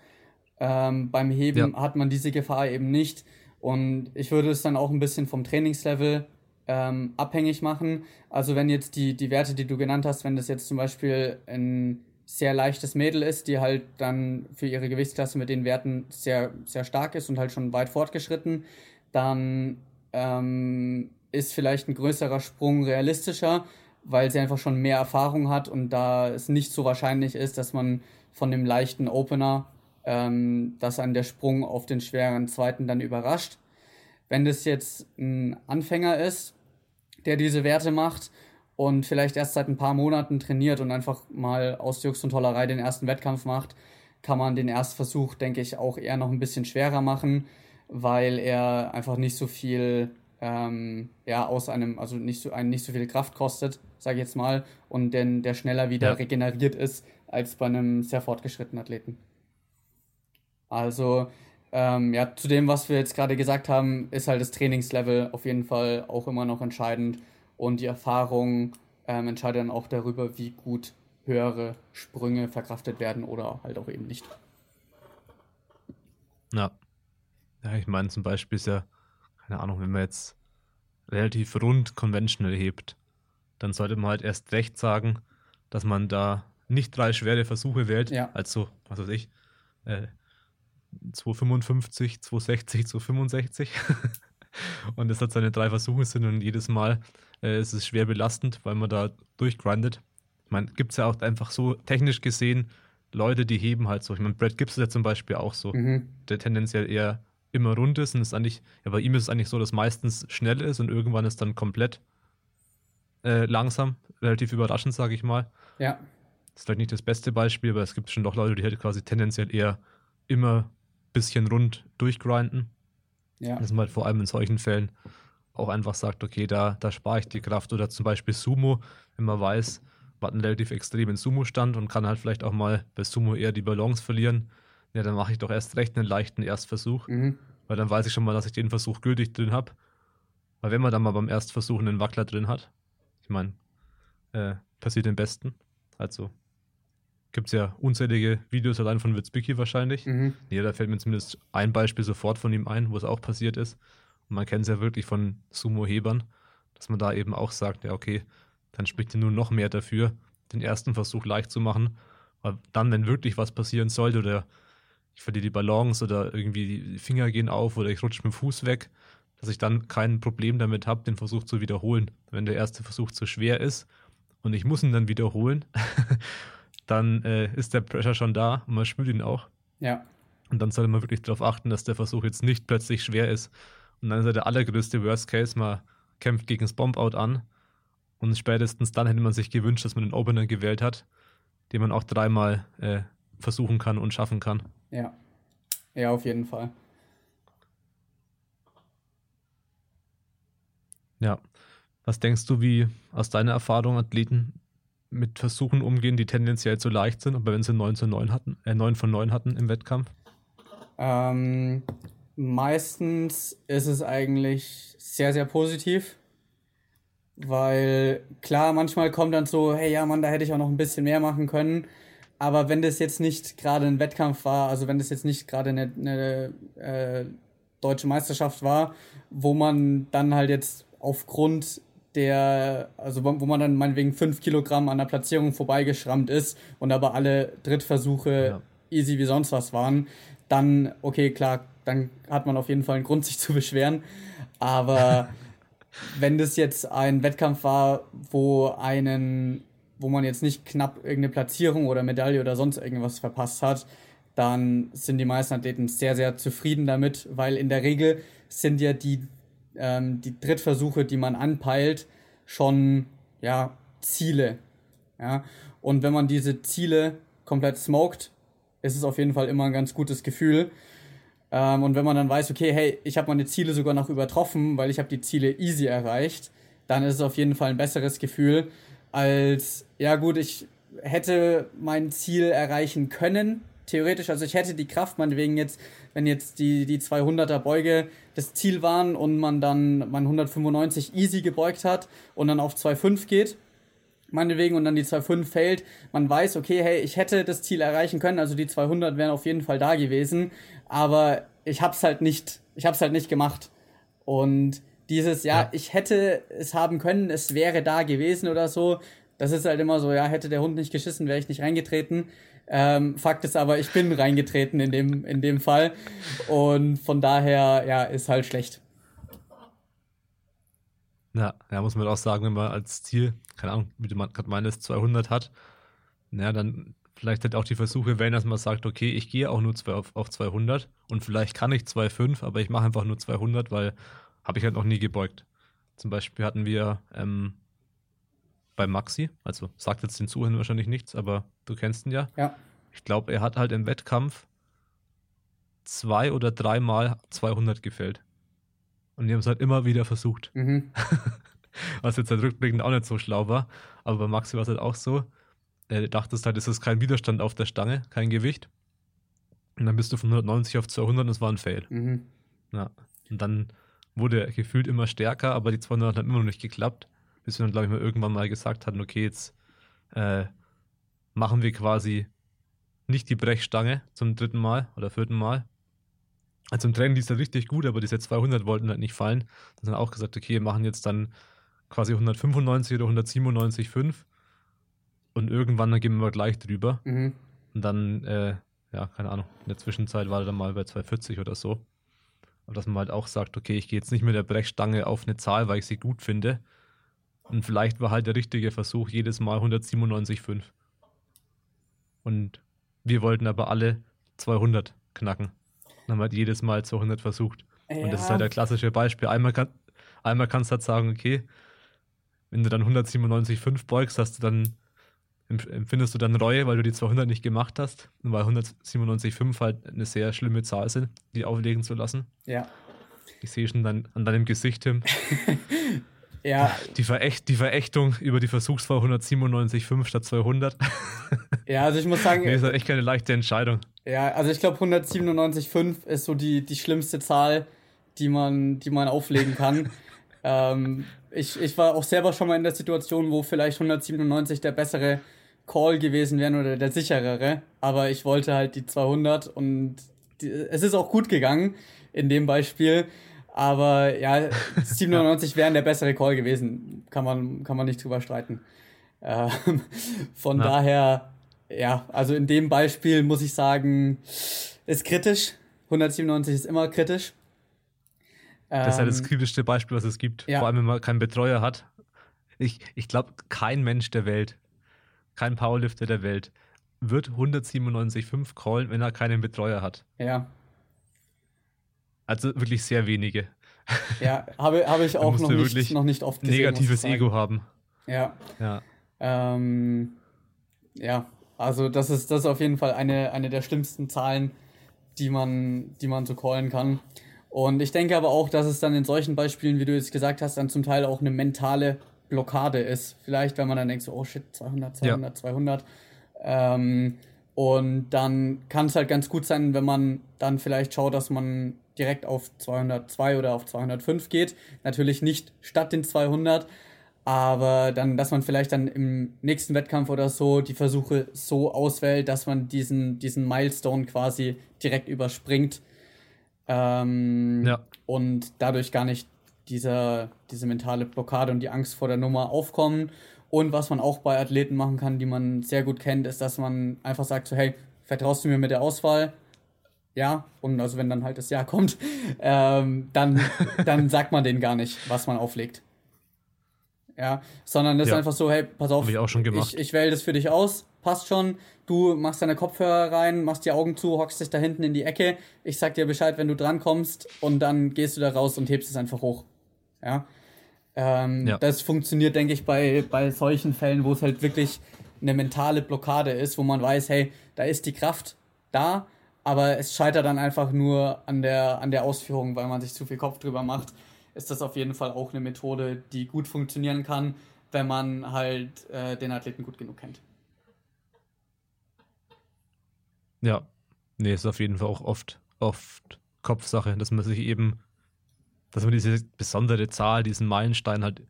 Ähm, beim Heben ja. hat man diese Gefahr eben nicht. Und ich würde es dann auch ein bisschen vom Trainingslevel ähm, abhängig machen. Also wenn jetzt die, die Werte, die du genannt hast, wenn das jetzt zum Beispiel ein sehr leichtes Mädel ist, die halt dann für ihre Gewichtsklasse mit den Werten sehr, sehr stark ist und halt schon weit fortgeschritten, dann ähm, ist vielleicht ein größerer Sprung realistischer, weil sie einfach schon mehr Erfahrung hat und da es nicht so wahrscheinlich ist, dass man von dem leichten Opener, ähm, dass an der Sprung auf den schweren zweiten dann überrascht. Wenn das jetzt ein Anfänger ist, der diese Werte macht und vielleicht erst seit ein paar Monaten trainiert und einfach mal aus Jux und Tollerei den ersten Wettkampf macht, kann man den Erstversuch, denke ich, auch eher noch ein bisschen schwerer machen, weil er einfach nicht so viel ähm, ja, aus einem, also nicht so, einen nicht so viel Kraft kostet, sage ich jetzt mal, und denn der schneller wieder ja. regeneriert ist als bei einem sehr fortgeschrittenen Athleten. Also ähm, ja, zu dem, was wir jetzt gerade gesagt haben, ist halt das Trainingslevel auf jeden Fall auch immer noch entscheidend und die Erfahrung ähm, entscheidet dann auch darüber, wie gut höhere Sprünge verkraftet werden oder halt auch eben nicht. Ja. Ja, ich meine zum Beispiel ist ja, keine Ahnung, wenn man jetzt relativ rund conventional hebt, dann sollte man halt erst recht sagen, dass man da nicht drei schwere Versuche wählt, Ja. also, was weiß ich, äh, 255, 260, 265. und das hat seine drei Versuche sind und jedes Mal äh, ist es schwer belastend, weil man da durchgrindet. Ich meine, gibt es ja auch einfach so technisch gesehen Leute, die heben halt so. Ich meine, Brad Gibbs ist ja zum Beispiel auch so, Mhm. der tendenziell eher immer rund ist und ist eigentlich, ja, bei ihm ist es eigentlich so, dass meistens schnell ist und irgendwann ist dann komplett äh, langsam, relativ überraschend, sage ich mal. Ja, Das ist vielleicht nicht das beste Beispiel, aber es gibt schon doch Leute, die halt quasi tendenziell eher immer ein bisschen rund durchgrinden. Ja, Dass man halt vor allem in solchen Fällen auch einfach sagt, okay, da, da spare ich die Kraft. Oder zum Beispiel Sumo, wenn man weiß, man hat einen relativ extremen Sumo-Stand und kann halt vielleicht auch mal bei Sumo eher die Balance verlieren. Ja, dann mache ich doch erst recht einen leichten Erstversuch, mhm. weil dann weiß ich schon mal, dass ich den Versuch gültig drin habe. Weil wenn man dann mal beim Erstversuch einen Wackler drin hat, ich meine, äh, passiert den Besten. Also gibt es ja unzählige Videos allein von Witzbicki wahrscheinlich. Mhm. Ja, da fällt mir zumindest ein Beispiel sofort von ihm ein, wo es auch passiert ist. Und man kennt es ja wirklich von Sumo-Hebern, dass man da eben auch sagt, ja, okay, dann spricht ja nur noch mehr dafür, den ersten Versuch leicht zu machen. Weil dann, wenn wirklich was passieren sollte oder ich verliere die Balance oder irgendwie die Finger gehen auf oder ich rutsche mit dem Fuß weg, dass ich dann kein Problem damit habe, den Versuch zu wiederholen. Wenn der erste Versuch zu schwer ist und ich muss ihn dann wiederholen, dann äh, ist der Pressure schon da und man spürt ihn auch. ja, Und dann sollte man wirklich darauf achten, dass der Versuch jetzt nicht plötzlich schwer ist. Und dann ist ja der allergrößte Worst Case, man kämpft gegen das Bomb-Out an. Und spätestens dann hätte man sich gewünscht, dass man den Opener gewählt hat, den man auch dreimal äh, versuchen kann und schaffen kann. ja. Ja, auf jeden Fall. Ja. Was denkst du, wie aus deiner Erfahrung Athleten mit Versuchen umgehen, die tendenziell zu leicht sind, aber wenn sie 9 zu 9 hatten, äh, 9 von 9 hatten im Wettkampf? Ähm, meistens ist es eigentlich sehr, sehr positiv. Weil klar, manchmal kommt dann so, hey ja, Mann, da hätte ich auch noch ein bisschen mehr machen können. Aber wenn das jetzt nicht gerade ein Wettkampf war, also wenn das jetzt nicht gerade eine, eine äh, deutsche Meisterschaft war, wo man dann halt jetzt aufgrund der, also wo man dann meinetwegen fünf Kilogramm an der Platzierung vorbeigeschrammt ist und aber alle Drittversuche Ja. easy wie sonst was waren, dann, okay, klar, dann hat man auf jeden Fall einen Grund, sich zu beschweren. Aber wenn das jetzt ein Wettkampf war, wo einen, wo man jetzt nicht knapp irgendeine Platzierung oder Medaille oder sonst irgendwas verpasst hat, dann sind die meisten Athleten sehr, sehr zufrieden damit, weil in der Regel sind ja die, ähm, die Drittversuche, die man anpeilt, schon ja, Ziele. Ja? Und wenn man diese Ziele komplett smoked, ist es auf jeden Fall immer ein ganz gutes Gefühl. Ähm, und wenn man dann weiß, okay, hey, ich habe meine Ziele sogar noch übertroffen, weil ich habe die Ziele easy erreicht, dann ist es auf jeden Fall ein besseres Gefühl als, ja gut, ich hätte mein Ziel erreichen können, theoretisch. Also ich hätte die Kraft, meinetwegen jetzt, wenn jetzt die, die 200er Beuge das Ziel waren und man dann man 195 easy gebeugt hat und dann auf 2,5 geht, meinetwegen und dann die 2,5 fällt, man weiß, okay, hey, ich hätte das Ziel erreichen können, also die 200 wären auf jeden Fall da gewesen, aber ich hab's halt nicht, ich hab's halt nicht gemacht. Und dieses, ja, Ja. ich hätte es haben können, es wäre da gewesen oder so, das ist halt immer so, ja, hätte der Hund nicht geschissen, wäre ich nicht reingetreten. Ähm, Fakt ist aber, ich bin reingetreten in dem, in dem Fall. Und von daher, ja, ist halt schlecht. Ja, ja, muss man auch sagen, wenn man als Ziel, keine Ahnung, wie man gerade meines 200 hat, naja, dann vielleicht halt auch die Versuche wählen, dass man sagt, okay, ich gehe auch nur zwei auf, auf 200 und vielleicht kann ich 2,5, aber ich mache einfach nur 200, weil habe ich halt noch nie gebeugt. Zum Beispiel hatten wir ähm, bei Maxi, also sagt jetzt den Zuhörern wahrscheinlich nichts, aber du kennst ihn ja. Ja. Ich glaube, er hat halt im Wettkampf zwei oder dreimal 200 gefällt. Und die haben es halt immer wieder versucht. Mhm. Was jetzt halt rückblickend auch nicht so schlau war. Aber bei Maxi war es halt auch so. Er dachtest halt, es ist kein Widerstand auf der Stange, kein Gewicht. Und dann bist du von 190 auf 200 und es war ein Fail. Mhm. Ja. Und dann wurde er gefühlt immer stärker, aber die 200 hat immer noch nicht geklappt. Bis wir dann, glaube ich, mal irgendwann mal gesagt hatten, okay, jetzt äh, machen wir quasi nicht die Brechstange zum dritten Mal oder vierten Mal. Also im Training lief es richtig gut, aber diese 200 wollten halt nicht fallen. Dann haben wir auch gesagt, okay, wir machen jetzt dann quasi 195 oder 197,5 und irgendwann dann gehen wir mal gleich drüber. Mhm. Und dann, äh, ja, keine Ahnung, in der Zwischenzeit war er dann mal bei 240 oder so. Aber dass man halt auch sagt, okay, ich gehe jetzt nicht mit der Brechstange auf eine Zahl, weil ich sie gut finde. Und vielleicht war halt der richtige Versuch jedes Mal 197,5. Und wir wollten aber alle 200 knacken. Dann haben halt jedes Mal 200 versucht. Und das ist Ja. halt der klassische Beispiel. Einmal, kann, einmal kannst du halt sagen, okay, wenn du dann 197,5 beugst, hast du dann, empf- empfindest du dann Reue, weil du die 200 nicht gemacht hast. Und weil 197,5 halt eine sehr schlimme Zahl sind, die auflegen zu lassen. Ja. Ich sehe schon dann an deinem Gesicht, Tim, Ja, die, Verächt, die Verächtung über die Versuchszahl 197,5 statt 200. ja, also ich muss sagen, nee, ist halt echt keine leichte Entscheidung. Ja, also ich glaube 197,5 ist so die, die schlimmste Zahl, die man, die man auflegen kann. ähm, ich, ich war auch selber schon mal in der Situation, wo vielleicht 197 der bessere Call gewesen wäre oder der sicherere, aber ich wollte halt die 200 und die, es ist auch gut gegangen in dem Beispiel, aber ja, 97 wären der bessere Call gewesen, kann man, kann man nicht drüber streiten. Ähm, von Ja. daher, ja, also in dem Beispiel muss ich sagen, ist kritisch. 197 ist immer kritisch. Das ist halt das Ähm, kritischste Beispiel, was es gibt. ja. Vor allem, wenn man keinen Betreuer hat. Ich, ich glaube, kein Mensch der Welt, kein Powerlifter der Welt wird 197,5 callen, wenn er keinen Betreuer hat. ja, Also wirklich sehr wenige. ja, habe, habe ich auch noch nicht, noch nicht oft gesehen. Negatives. Ego haben. Ja, Ja. ähm, ja, also das ist, das ist auf jeden Fall eine, eine der schlimmsten Zahlen, die man, die man so callen kann. Und ich denke aber auch, dass es dann in solchen Beispielen, wie du jetzt gesagt hast, dann zum Teil auch eine mentale Blockade ist. Vielleicht, wenn man dann denkt so, oh shit, 200, 200, 200. Ähm, und dann kann es halt ganz gut sein, wenn man dann vielleicht schaut, dass man direkt auf 202 oder auf 205 geht. Natürlich nicht statt den 200, aber dann, dass man vielleicht dann im nächsten Wettkampf oder so die Versuche so auswählt, dass man diesen, diesen Milestone quasi direkt überspringt. Ähm, Ja. Und dadurch gar nicht dieser, diese mentale Blockade und die Angst vor der Nummer aufkommen. Und was man auch bei Athleten machen kann, die man sehr gut kennt, ist, dass man einfach sagt so, hey, vertraust du mir mit der Auswahl? Ja, und also wenn dann halt das Ja kommt, ähm, dann, dann sagt man denen gar nicht, was man auflegt. Ja, sondern das Ja. ist einfach so, hey, pass auf, Hab ich auch schon gemacht. ich, ich wähle das für dich aus, passt schon. Du machst deine Kopfhörer rein, machst die Augen zu, hockst dich da hinten in die Ecke. Ich sag dir Bescheid, wenn du drankommst und dann gehst du da raus und hebst es einfach hoch. Ja. Ähm, Ja. Das funktioniert, denke ich, bei, bei solchen Fällen, wo es halt wirklich eine mentale Blockade ist, wo man weiß, hey, da ist die Kraft da, aber es scheitert dann einfach nur an der, an der Ausführung, weil man sich zu viel Kopf drüber macht, ist das auf jeden Fall auch eine Methode, die gut funktionieren kann, wenn man halt äh, den Athleten gut genug kennt. Ja. Nee, ist auf jeden Fall auch oft, oft Kopfsache, dass man sich eben, dass man diese besondere Zahl, diesen Meilenstein halt,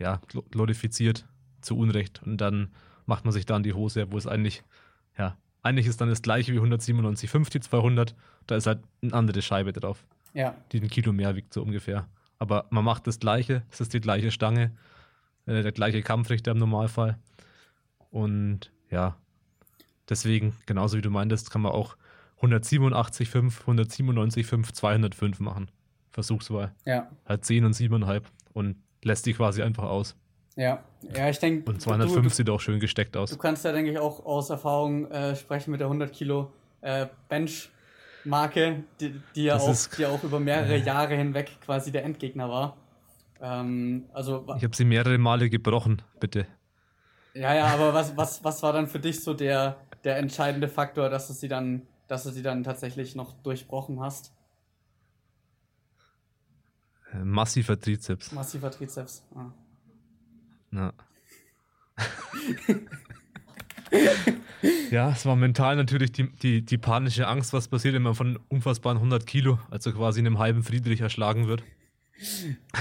ja, glo- glorifiziert zu Unrecht. Und dann macht man sich da in die Hose, wo es eigentlich, ja, eigentlich ist dann das gleiche wie 197,5, die 200. Da ist halt eine andere Scheibe drauf, Ja, die ein Kilo mehr wiegt, so ungefähr. Aber man macht das Gleiche, es ist die gleiche Stange, äh, der gleiche Kampfrichter im Normalfall. Und ja, deswegen, genauso wie du meintest, kann man auch 187,5, 197,5, 205 machen. Versuchswahl. ja, Halt 10 und 7,5 und lässt die quasi einfach aus. Ja. Ja, ich denke, Und 205 du, du, sieht auch schön gesteckt du aus. kannst da, denke ich, auch aus Erfahrung äh, sprechen mit der 100 Kilo äh, Bench-Marke, die, die, ja auch, ist- die auch über mehrere Jahre hinweg quasi der Endgegner war. Ähm, also, Ich habe sie mehrere Male gebrochen, bitte. ja, ja, aber was, was, was war dann für dich so der, der entscheidende Faktor, dass du sie dann, dass du sie dann tatsächlich noch durchbrochen hast? Äh, Massiver Trizeps. Massiver Trizeps. Ah. Ja. ja, es war mental natürlich die, die, die panische Angst, was passiert, wenn man von unfassbaren 100 Kilo, also quasi einem halben Friedrich erschlagen wird.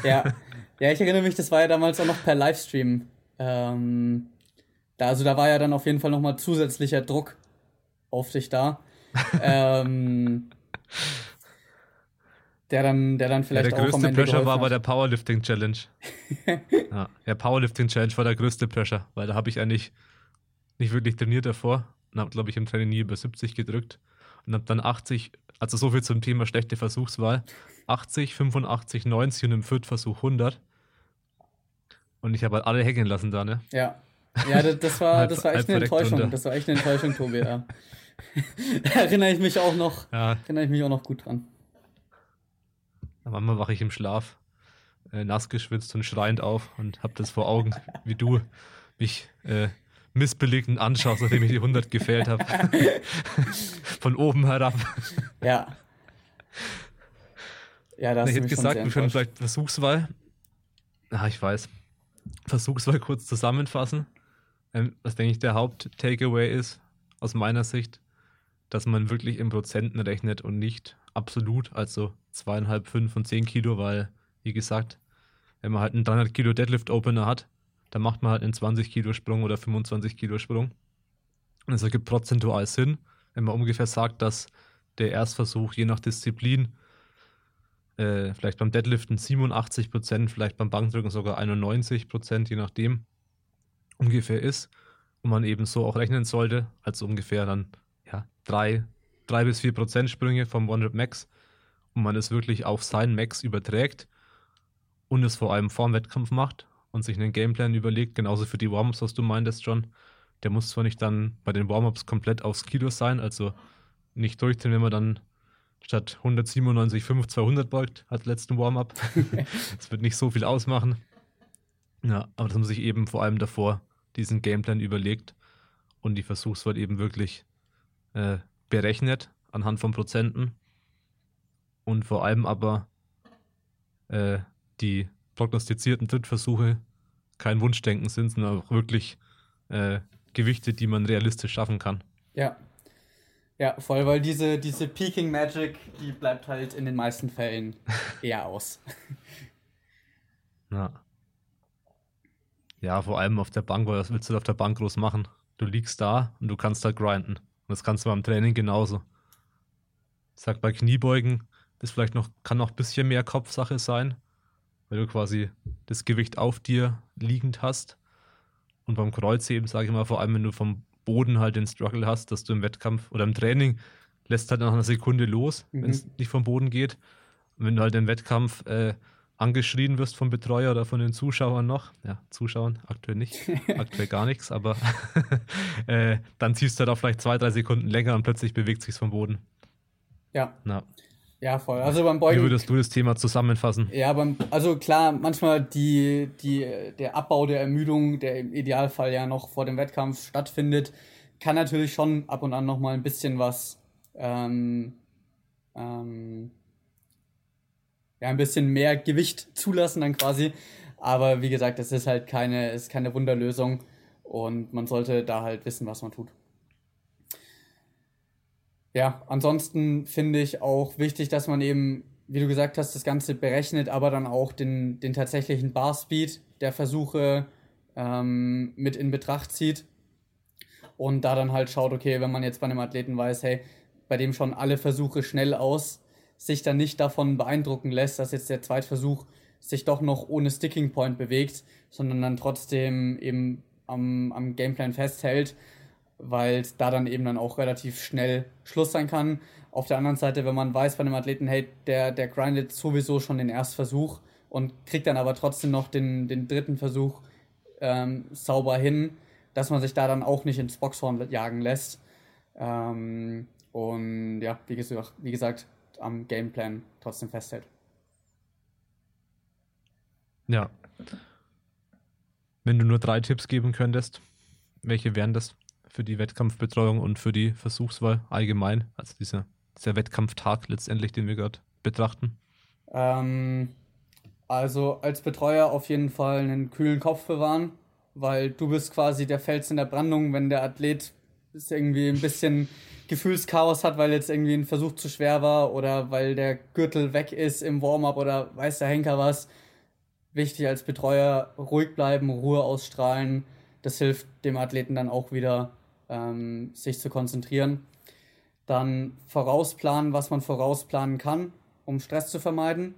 Ja. ja, ich erinnere mich, das war ja damals auch noch per Livestream. Ähm, da, also da war ja dann auf jeden Fall nochmal zusätzlicher Druck auf dich da. ähm, der dann, der dann vielleicht ja, der auch größte Pressure war bei der Powerlifting Challenge. ja, der Powerlifting Challenge war der größte Pressure, weil da habe ich eigentlich nicht wirklich trainiert davor und habe, glaube ich, im Training nie über 70 gedrückt und habe dann 80, also so viel zum Thema schlechte Versuchswahl, 80, 85, 90 und im Viertversuch 100. Und ich habe halt alle hängen lassen da, ne? Ja. Ja, das, das war, das war echt eine Enttäuschung. Runter. Das war echt eine Enttäuschung, Tobi, ja. da erinnere ich mich auch noch, ja. erinnere ich mich auch noch gut dran. Manchmal wache ich im Schlaf, äh, nass geschwitzt und schreiend auf und habe das vor Augen, wie du mich äh, missbelegend anschaust, nachdem ich die 100 gefällt habe. Von oben herab. Ja. Ja, das Ich hätte gesagt, wir können vielleicht Versuchswahl. Ah, ich weiß. Versuchswahl kurz zusammenfassen. Ähm, was denke ich der Haupt-Takeaway ist, aus meiner Sicht, dass man wirklich in Prozenten rechnet und nicht absolut, also zweieinhalb, fünf und zehn Kilo, weil, wie gesagt, wenn man halt einen 300 Kilo Deadlift Opener hat, dann macht man halt einen 20 Kilo Sprung oder 25 Kilo Sprung. Und es ergibt prozentual Sinn, wenn man ungefähr sagt, dass der Erstversuch je nach Disziplin äh, vielleicht beim Deadliften 87 Prozent, vielleicht beim Bankdrücken sogar 91 Prozent, je nachdem, ungefähr ist. Und man eben so auch rechnen sollte, also ungefähr dann ja, drei, drei bis vier Prozent Sprünge vom One Rep Max und man es wirklich auf sein Max überträgt und es vor allem vorm Wettkampf macht und sich einen Gameplan überlegt, genauso für die Warm-Ups, was du meintest schon. Der muss zwar nicht dann bei den Warm-Ups komplett aufs Kilo sein, also nicht durchdrehen, wenn man dann statt 197,5 200 beugt, als letzten Warm-Up. das wird nicht so viel ausmachen. Ja, aber dass man sich eben vor allem davor diesen Gameplan überlegt und die Versuchswahl eben wirklich äh, berechnet anhand von Prozenten und vor allem aber äh, die prognostizierten Drittversuche kein Wunschdenken sind, sondern auch wirklich äh, Gewichte, die man realistisch schaffen kann. Ja. Ja, voll, weil diese, diese Peaking Magic, die bleibt halt in den meisten Fällen eher aus. Ja. Ja, vor allem auf der Bank, weil was willst du auf der Bank groß machen? Du liegst da und du kannst da grinden. Und das kannst du beim Training genauso. Ich sag bei Kniebeugen, das vielleicht noch, kann noch ein bisschen mehr Kopfsache sein, weil du quasi das Gewicht auf dir liegend hast. Und beim Kreuzheben, sage ich mal, vor allem, wenn du vom Boden halt den Struggle hast, dass du im Wettkampf oder im Training lässt halt nach einer Sekunde los, mhm. wenn es nicht vom Boden geht. Und wenn du halt im Wettkampf äh, angeschrien wirst vom Betreuer oder von den Zuschauern noch, ja, Zuschauern aktuell nicht, aktuell gar nichts, aber äh, dann ziehst du halt auch vielleicht zwei, drei Sekunden länger und plötzlich bewegt sich vom Boden. Ja. Na. Ja, voll. Also beim Beugen. Wie würdest du das Thema zusammenfassen? Ja, beim, also klar, manchmal die, die, der Abbau der Ermüdung, der im Idealfall ja noch vor dem Wettkampf stattfindet, kann natürlich schon ab und an nochmal ein bisschen was, ähm, ähm, ja, ein bisschen mehr Gewicht zulassen dann quasi. Aber wie gesagt, es ist halt keine, ist keine Wunderlösung und man sollte da halt wissen, was man tut. Ja, ansonsten finde ich auch wichtig, dass man eben, wie du gesagt hast, das Ganze berechnet, aber dann auch den, den tatsächlichen Bar Speed der Versuche ähm, mit in Betracht zieht. Und da dann halt schaut, okay, wenn man jetzt bei einem Athleten weiß, hey, bei dem schon alle Versuche schnell aus, sich dann nicht davon beeindrucken lässt, dass jetzt der Zweitversuch sich doch noch ohne Sticking Point bewegt, sondern dann trotzdem eben am, am Gameplan festhält weil da dann eben dann auch relativ schnell Schluss sein kann. Auf der anderen Seite, wenn man weiß bei einem Athleten, hey, der, der grindet sowieso schon den Erstversuch und kriegt dann aber trotzdem noch den, den dritten Versuch ähm, sauber hin, dass man sich da dann auch nicht ins Boxhorn jagen lässt. Ähm, und ja, wie gesagt, wie gesagt, am Gameplan trotzdem festhält. Ja. Wenn du nur drei Tipps geben könntest, welche wären das? für die Wettkampfbetreuung und für die Versuchswahl allgemein? Also dieser, dieser Wettkampftag letztendlich, den wir gerade betrachten? Ähm, also als Betreuer auf jeden Fall einen kühlen Kopf bewahren, weil du bist quasi der Fels in der Brandung, wenn der Athlet irgendwie ein bisschen Gefühlschaos hat, weil jetzt irgendwie ein Versuch zu schwer war oder weil der Gürtel weg ist im Warm-up oder weiß der Henker was. Wichtig als Betreuer ruhig bleiben, Ruhe ausstrahlen, Das hilft dem Athleten dann auch wieder, ähm, sich zu konzentrieren. Dann vorausplanen, was man vorausplanen kann, um Stress zu vermeiden,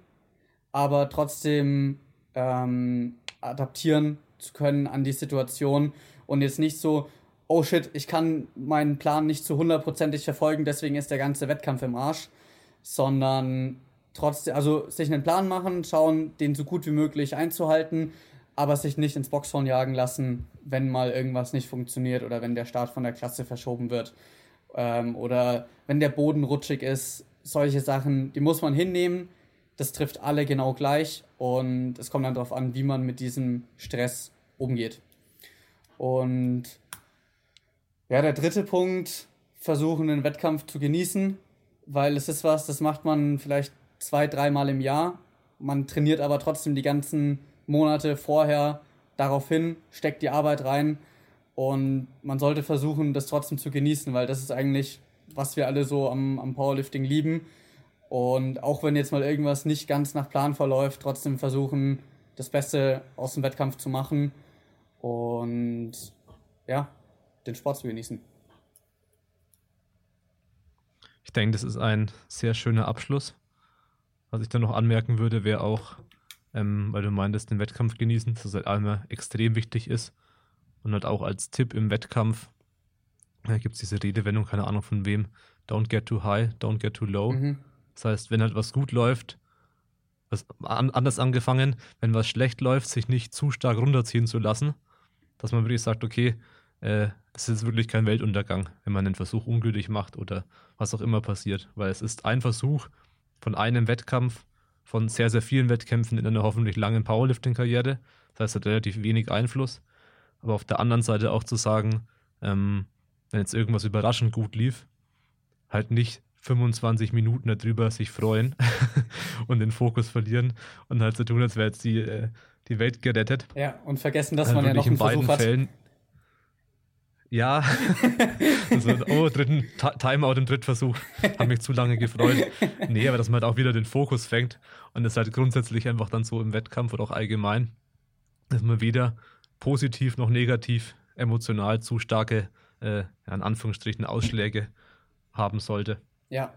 aber trotzdem ähm, adaptieren zu können an die Situation und jetzt nicht so, oh shit, ich kann meinen Plan nicht zu hundertprozentig verfolgen, deswegen ist der ganze Wettkampf im Arsch, sondern trotzdem, also sich einen Plan machen, schauen, den so gut wie möglich einzuhalten, aber sich nicht ins Boxhorn jagen lassen, wenn mal irgendwas nicht funktioniert oder wenn der Start von der Klasse verschoben wird ähm, oder wenn der Boden rutschig ist. Solche Sachen, die muss man hinnehmen. Das trifft alle genau gleich und es kommt dann darauf an, wie man mit diesem Stress umgeht. Und ja, der dritte Punkt, versuchen den Wettkampf zu genießen, weil es ist was, das macht man vielleicht zwei, dreimal im Jahr. Man trainiert aber trotzdem die ganzen Monate vorher darauf hin, steckt die Arbeit rein und man sollte versuchen, das trotzdem zu genießen, weil das ist eigentlich, was wir alle so am, am Powerlifting lieben. Und auch wenn jetzt mal irgendwas nicht ganz nach Plan verläuft, trotzdem versuchen, das Beste aus dem Wettkampf zu machen und ja, den Sport zu genießen. Ich denke, das ist ein sehr schöner Abschluss. Was ich dann noch anmerken würde, wäre auch, ähm, weil du meintest, den Wettkampf genießen, dass es halt einmal extrem wichtig ist. Und halt auch als Tipp im Wettkampf, da gibt es diese Redewendung, keine Ahnung von wem, don't get too high, don't get too low. Mhm. Das heißt, wenn halt was gut läuft, was an, anders angefangen, wenn was schlecht läuft, sich nicht zu stark runterziehen zu lassen, dass man wirklich sagt, okay, äh, es ist wirklich kein Weltuntergang, wenn man den Versuch ungültig macht oder was auch immer passiert, weil es ist ein Versuch von einem Wettkampf, von sehr, sehr vielen Wettkämpfen in einer hoffentlich langen Powerlifting-Karriere. Das heißt, es hat relativ wenig Einfluss. Aber auf der anderen Seite auch zu sagen, ähm, wenn jetzt irgendwas überraschend gut lief, halt nicht 25 Minuten darüber sich freuen und den Fokus verlieren und halt so tun, als wäre jetzt die, äh, die Welt gerettet. Ja, und vergessen, dass also man ja noch einen in beiden Versuch Fällen, hat. Ja, also, oh, dritten Timeout im Drittversuch. Hat mich zu lange gefreut. Nee, aber dass man halt auch wieder den Fokus fängt und es halt grundsätzlich einfach dann so im Wettkampf oder auch allgemein, dass man weder positiv noch negativ emotional zu starke, äh, in Anführungsstrichen, Ausschläge haben sollte. Ja,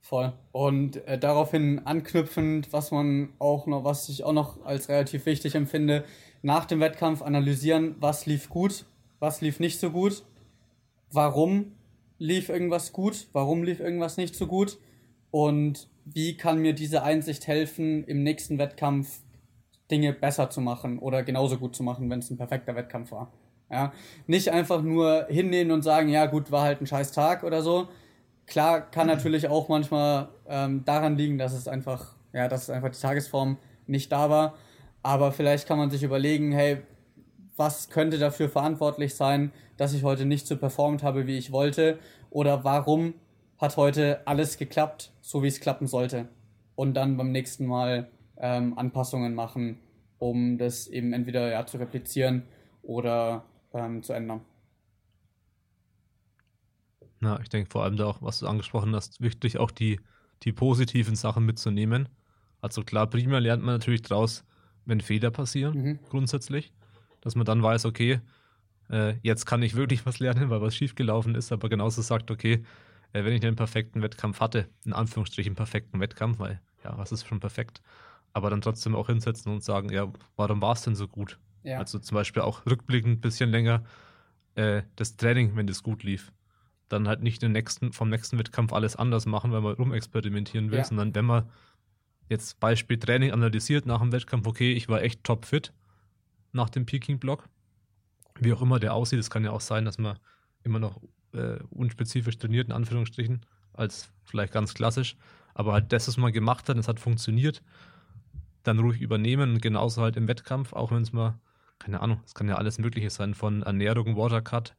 voll. Und äh, daraufhin anknüpfend, was man auch noch, was ich auch noch als relativ wichtig empfinde, nach dem Wettkampf analysieren, was lief gut, was lief nicht so gut, warum lief irgendwas gut, warum lief irgendwas nicht so gut und wie kann mir diese Einsicht helfen, im nächsten Wettkampf Dinge besser zu machen oder genauso gut zu machen, wenn es ein perfekter Wettkampf war. Ja, nicht einfach nur hinnehmen und sagen, ja gut, war halt ein scheiß Tag oder so. Klar, kann natürlich auch manchmal ähm, daran liegen, dass es einfach, ja, dass einfach die Tagesform nicht da war. Aber vielleicht kann man sich überlegen, hey, was könnte dafür verantwortlich sein, dass ich heute nicht so performt habe, wie ich wollte? Oder warum hat heute alles geklappt, so wie es klappen sollte? Und dann beim nächsten Mal ähm, Anpassungen machen, um das eben entweder ja, zu replizieren oder ähm, zu ändern. Na, ich denke vor allem da auch, was du angesprochen hast, wichtig auch die, die positiven Sachen mitzunehmen. Also klar, prima lernt man natürlich draus, wenn Fehler passieren, mhm. grundsätzlich dass man dann weiß, okay, äh, jetzt kann ich wirklich was lernen, weil was schiefgelaufen ist, aber genauso sagt, okay, äh, wenn ich einen perfekten Wettkampf hatte, in Anführungsstrichen perfekten Wettkampf, weil ja, was ist schon perfekt, aber dann trotzdem auch hinsetzen und sagen, ja, warum war es denn so gut? Ja. Also zum Beispiel auch rückblickend ein bisschen länger äh, das Training, wenn das gut lief. Dann halt nicht den nächsten, vom nächsten Wettkampf alles anders machen, weil man rumexperimentieren will, ja. sondern wenn man jetzt Beispiel Training analysiert nach dem Wettkampf, okay, ich war echt top fit, nach dem Peking-Block. Wie auch immer der aussieht, es kann ja auch sein, dass man immer noch äh, unspezifisch trainiert, in Anführungsstrichen, als vielleicht ganz klassisch. Aber halt das, was man gemacht hat, es hat funktioniert, dann ruhig übernehmen und genauso halt im Wettkampf, auch wenn es mal, keine Ahnung, es kann ja alles Mögliche sein, von Ernährung, Watercut,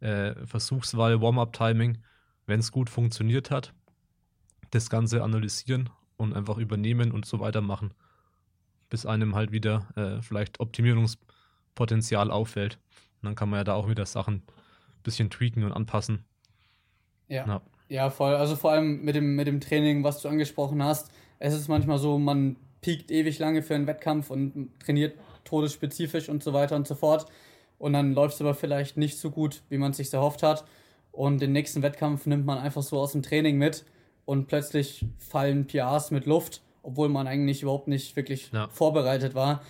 äh, Versuchswahl, Warm-up-Timing, wenn es gut funktioniert hat, das Ganze analysieren und einfach übernehmen und so weitermachen bis einem halt wieder äh, vielleicht Optimierungspotenzial auffällt. Und dann kann man ja da auch wieder Sachen ein bisschen tweaken und anpassen. Ja. ja. Ja, voll. Also vor allem mit dem, mit dem Training, was du angesprochen hast. Es ist manchmal so, man piekt ewig lange für einen Wettkampf und trainiert todesspezifisch und so weiter und so fort. und dann läuft es aber vielleicht nicht so gut, wie man es sich erhofft hat. Und den nächsten Wettkampf nimmt man einfach so aus dem Training mit und plötzlich fallen PRs mit Luft, obwohl man eigentlich überhaupt nicht wirklich ja. vorbereitet war.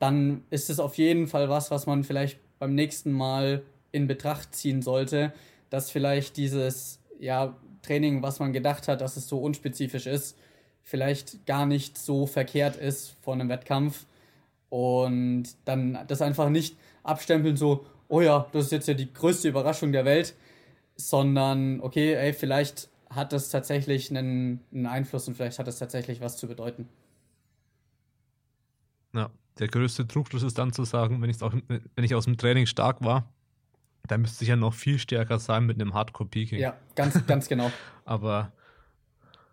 Dann ist es auf jeden Fall was, was man vielleicht beim nächsten Mal in Betracht ziehen sollte, dass vielleicht dieses ja, Training, was man gedacht hat, dass es so unspezifisch ist, vielleicht gar nicht so verkehrt ist vor einem Wettkampf und dann das einfach nicht abstempeln, so, oh ja, das ist jetzt ja die größte Überraschung der Welt, sondern, okay, ey, vielleicht hat das tatsächlich einen, einen Einfluss und vielleicht hat das tatsächlich was zu bedeuten. Ja, der größte Trugschluss ist dann zu sagen, wenn, auch, wenn ich aus dem Training stark war, dann müsste ich ja noch viel stärker sein mit einem Hardcore-Peaking. Ja, ganz, ganz genau. Aber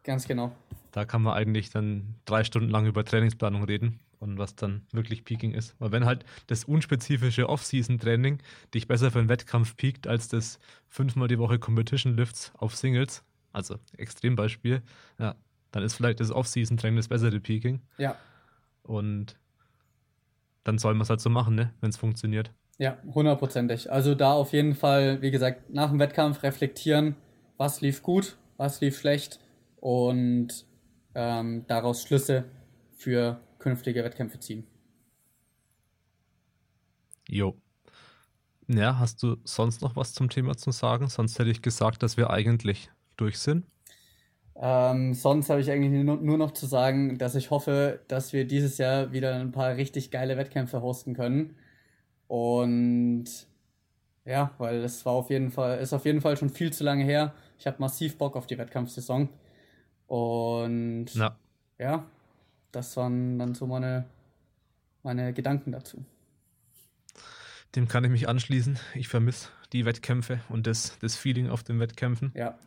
ganz genau. Da kann man eigentlich dann drei Stunden lang über Trainingsplanung reden und was dann wirklich Peaking ist. Weil wenn halt das unspezifische Off-Season-Training dich besser für einen Wettkampf peakt als das fünfmal die Woche Competition Lifts auf Singles, also Extrembeispiel, ja, dann ist vielleicht das Off-Season-Training das bessere Peaking. Ja. Und dann soll man es halt so machen, ne, wenn es funktioniert. Ja, hundertprozentig. Also da auf jeden Fall, wie gesagt, nach dem Wettkampf reflektieren, was lief gut, was lief schlecht und ähm, daraus Schlüsse für künftige Wettkämpfe ziehen. Jo. Ja, hast du sonst noch was zum Thema zu sagen? Sonst hätte ich gesagt, dass wir eigentlich durch sind. Ähm, sonst habe ich eigentlich nur, noch zu sagen, dass ich hoffe, dass wir dieses Jahr wieder ein paar richtig geile Wettkämpfe hosten können. Und ja, weil es war auf jeden Fall, ist auf jeden Fall schon viel zu lange her. Ich habe massiv Bock auf die Wettkampfsaison. Und ja, ja das waren dann so meine, meine Gedanken dazu. Dem kann ich mich anschließen. Ich vermisse die Wettkämpfe und das, das Feeling auf den Wettkämpfen. Ja.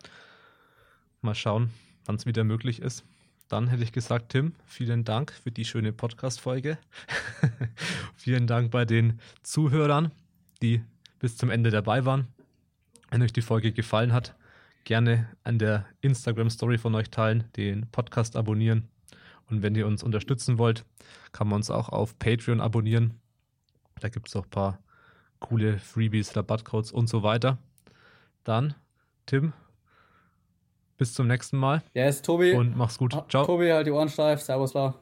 Mal schauen, wann es wieder möglich ist. Dann hätte ich gesagt, Tim, vielen Dank für die schöne Podcast-Folge. vielen Dank bei den Zuhörern, die bis zum Ende dabei waren. Wenn euch die Folge gefallen hat, gerne an der Instagram-Story von euch teilen, den Podcast abonnieren und wenn ihr uns unterstützen wollt, kann man uns auch auf Patreon abonnieren. Da gibt es auch ein paar coole Freebies, Rabattcodes und so weiter. Dann, Tim, bis zum nächsten Mal. Ja, yes, Tobi. Und mach's gut. Ciao. Tobi, halt die Ohren steif. Servus, war.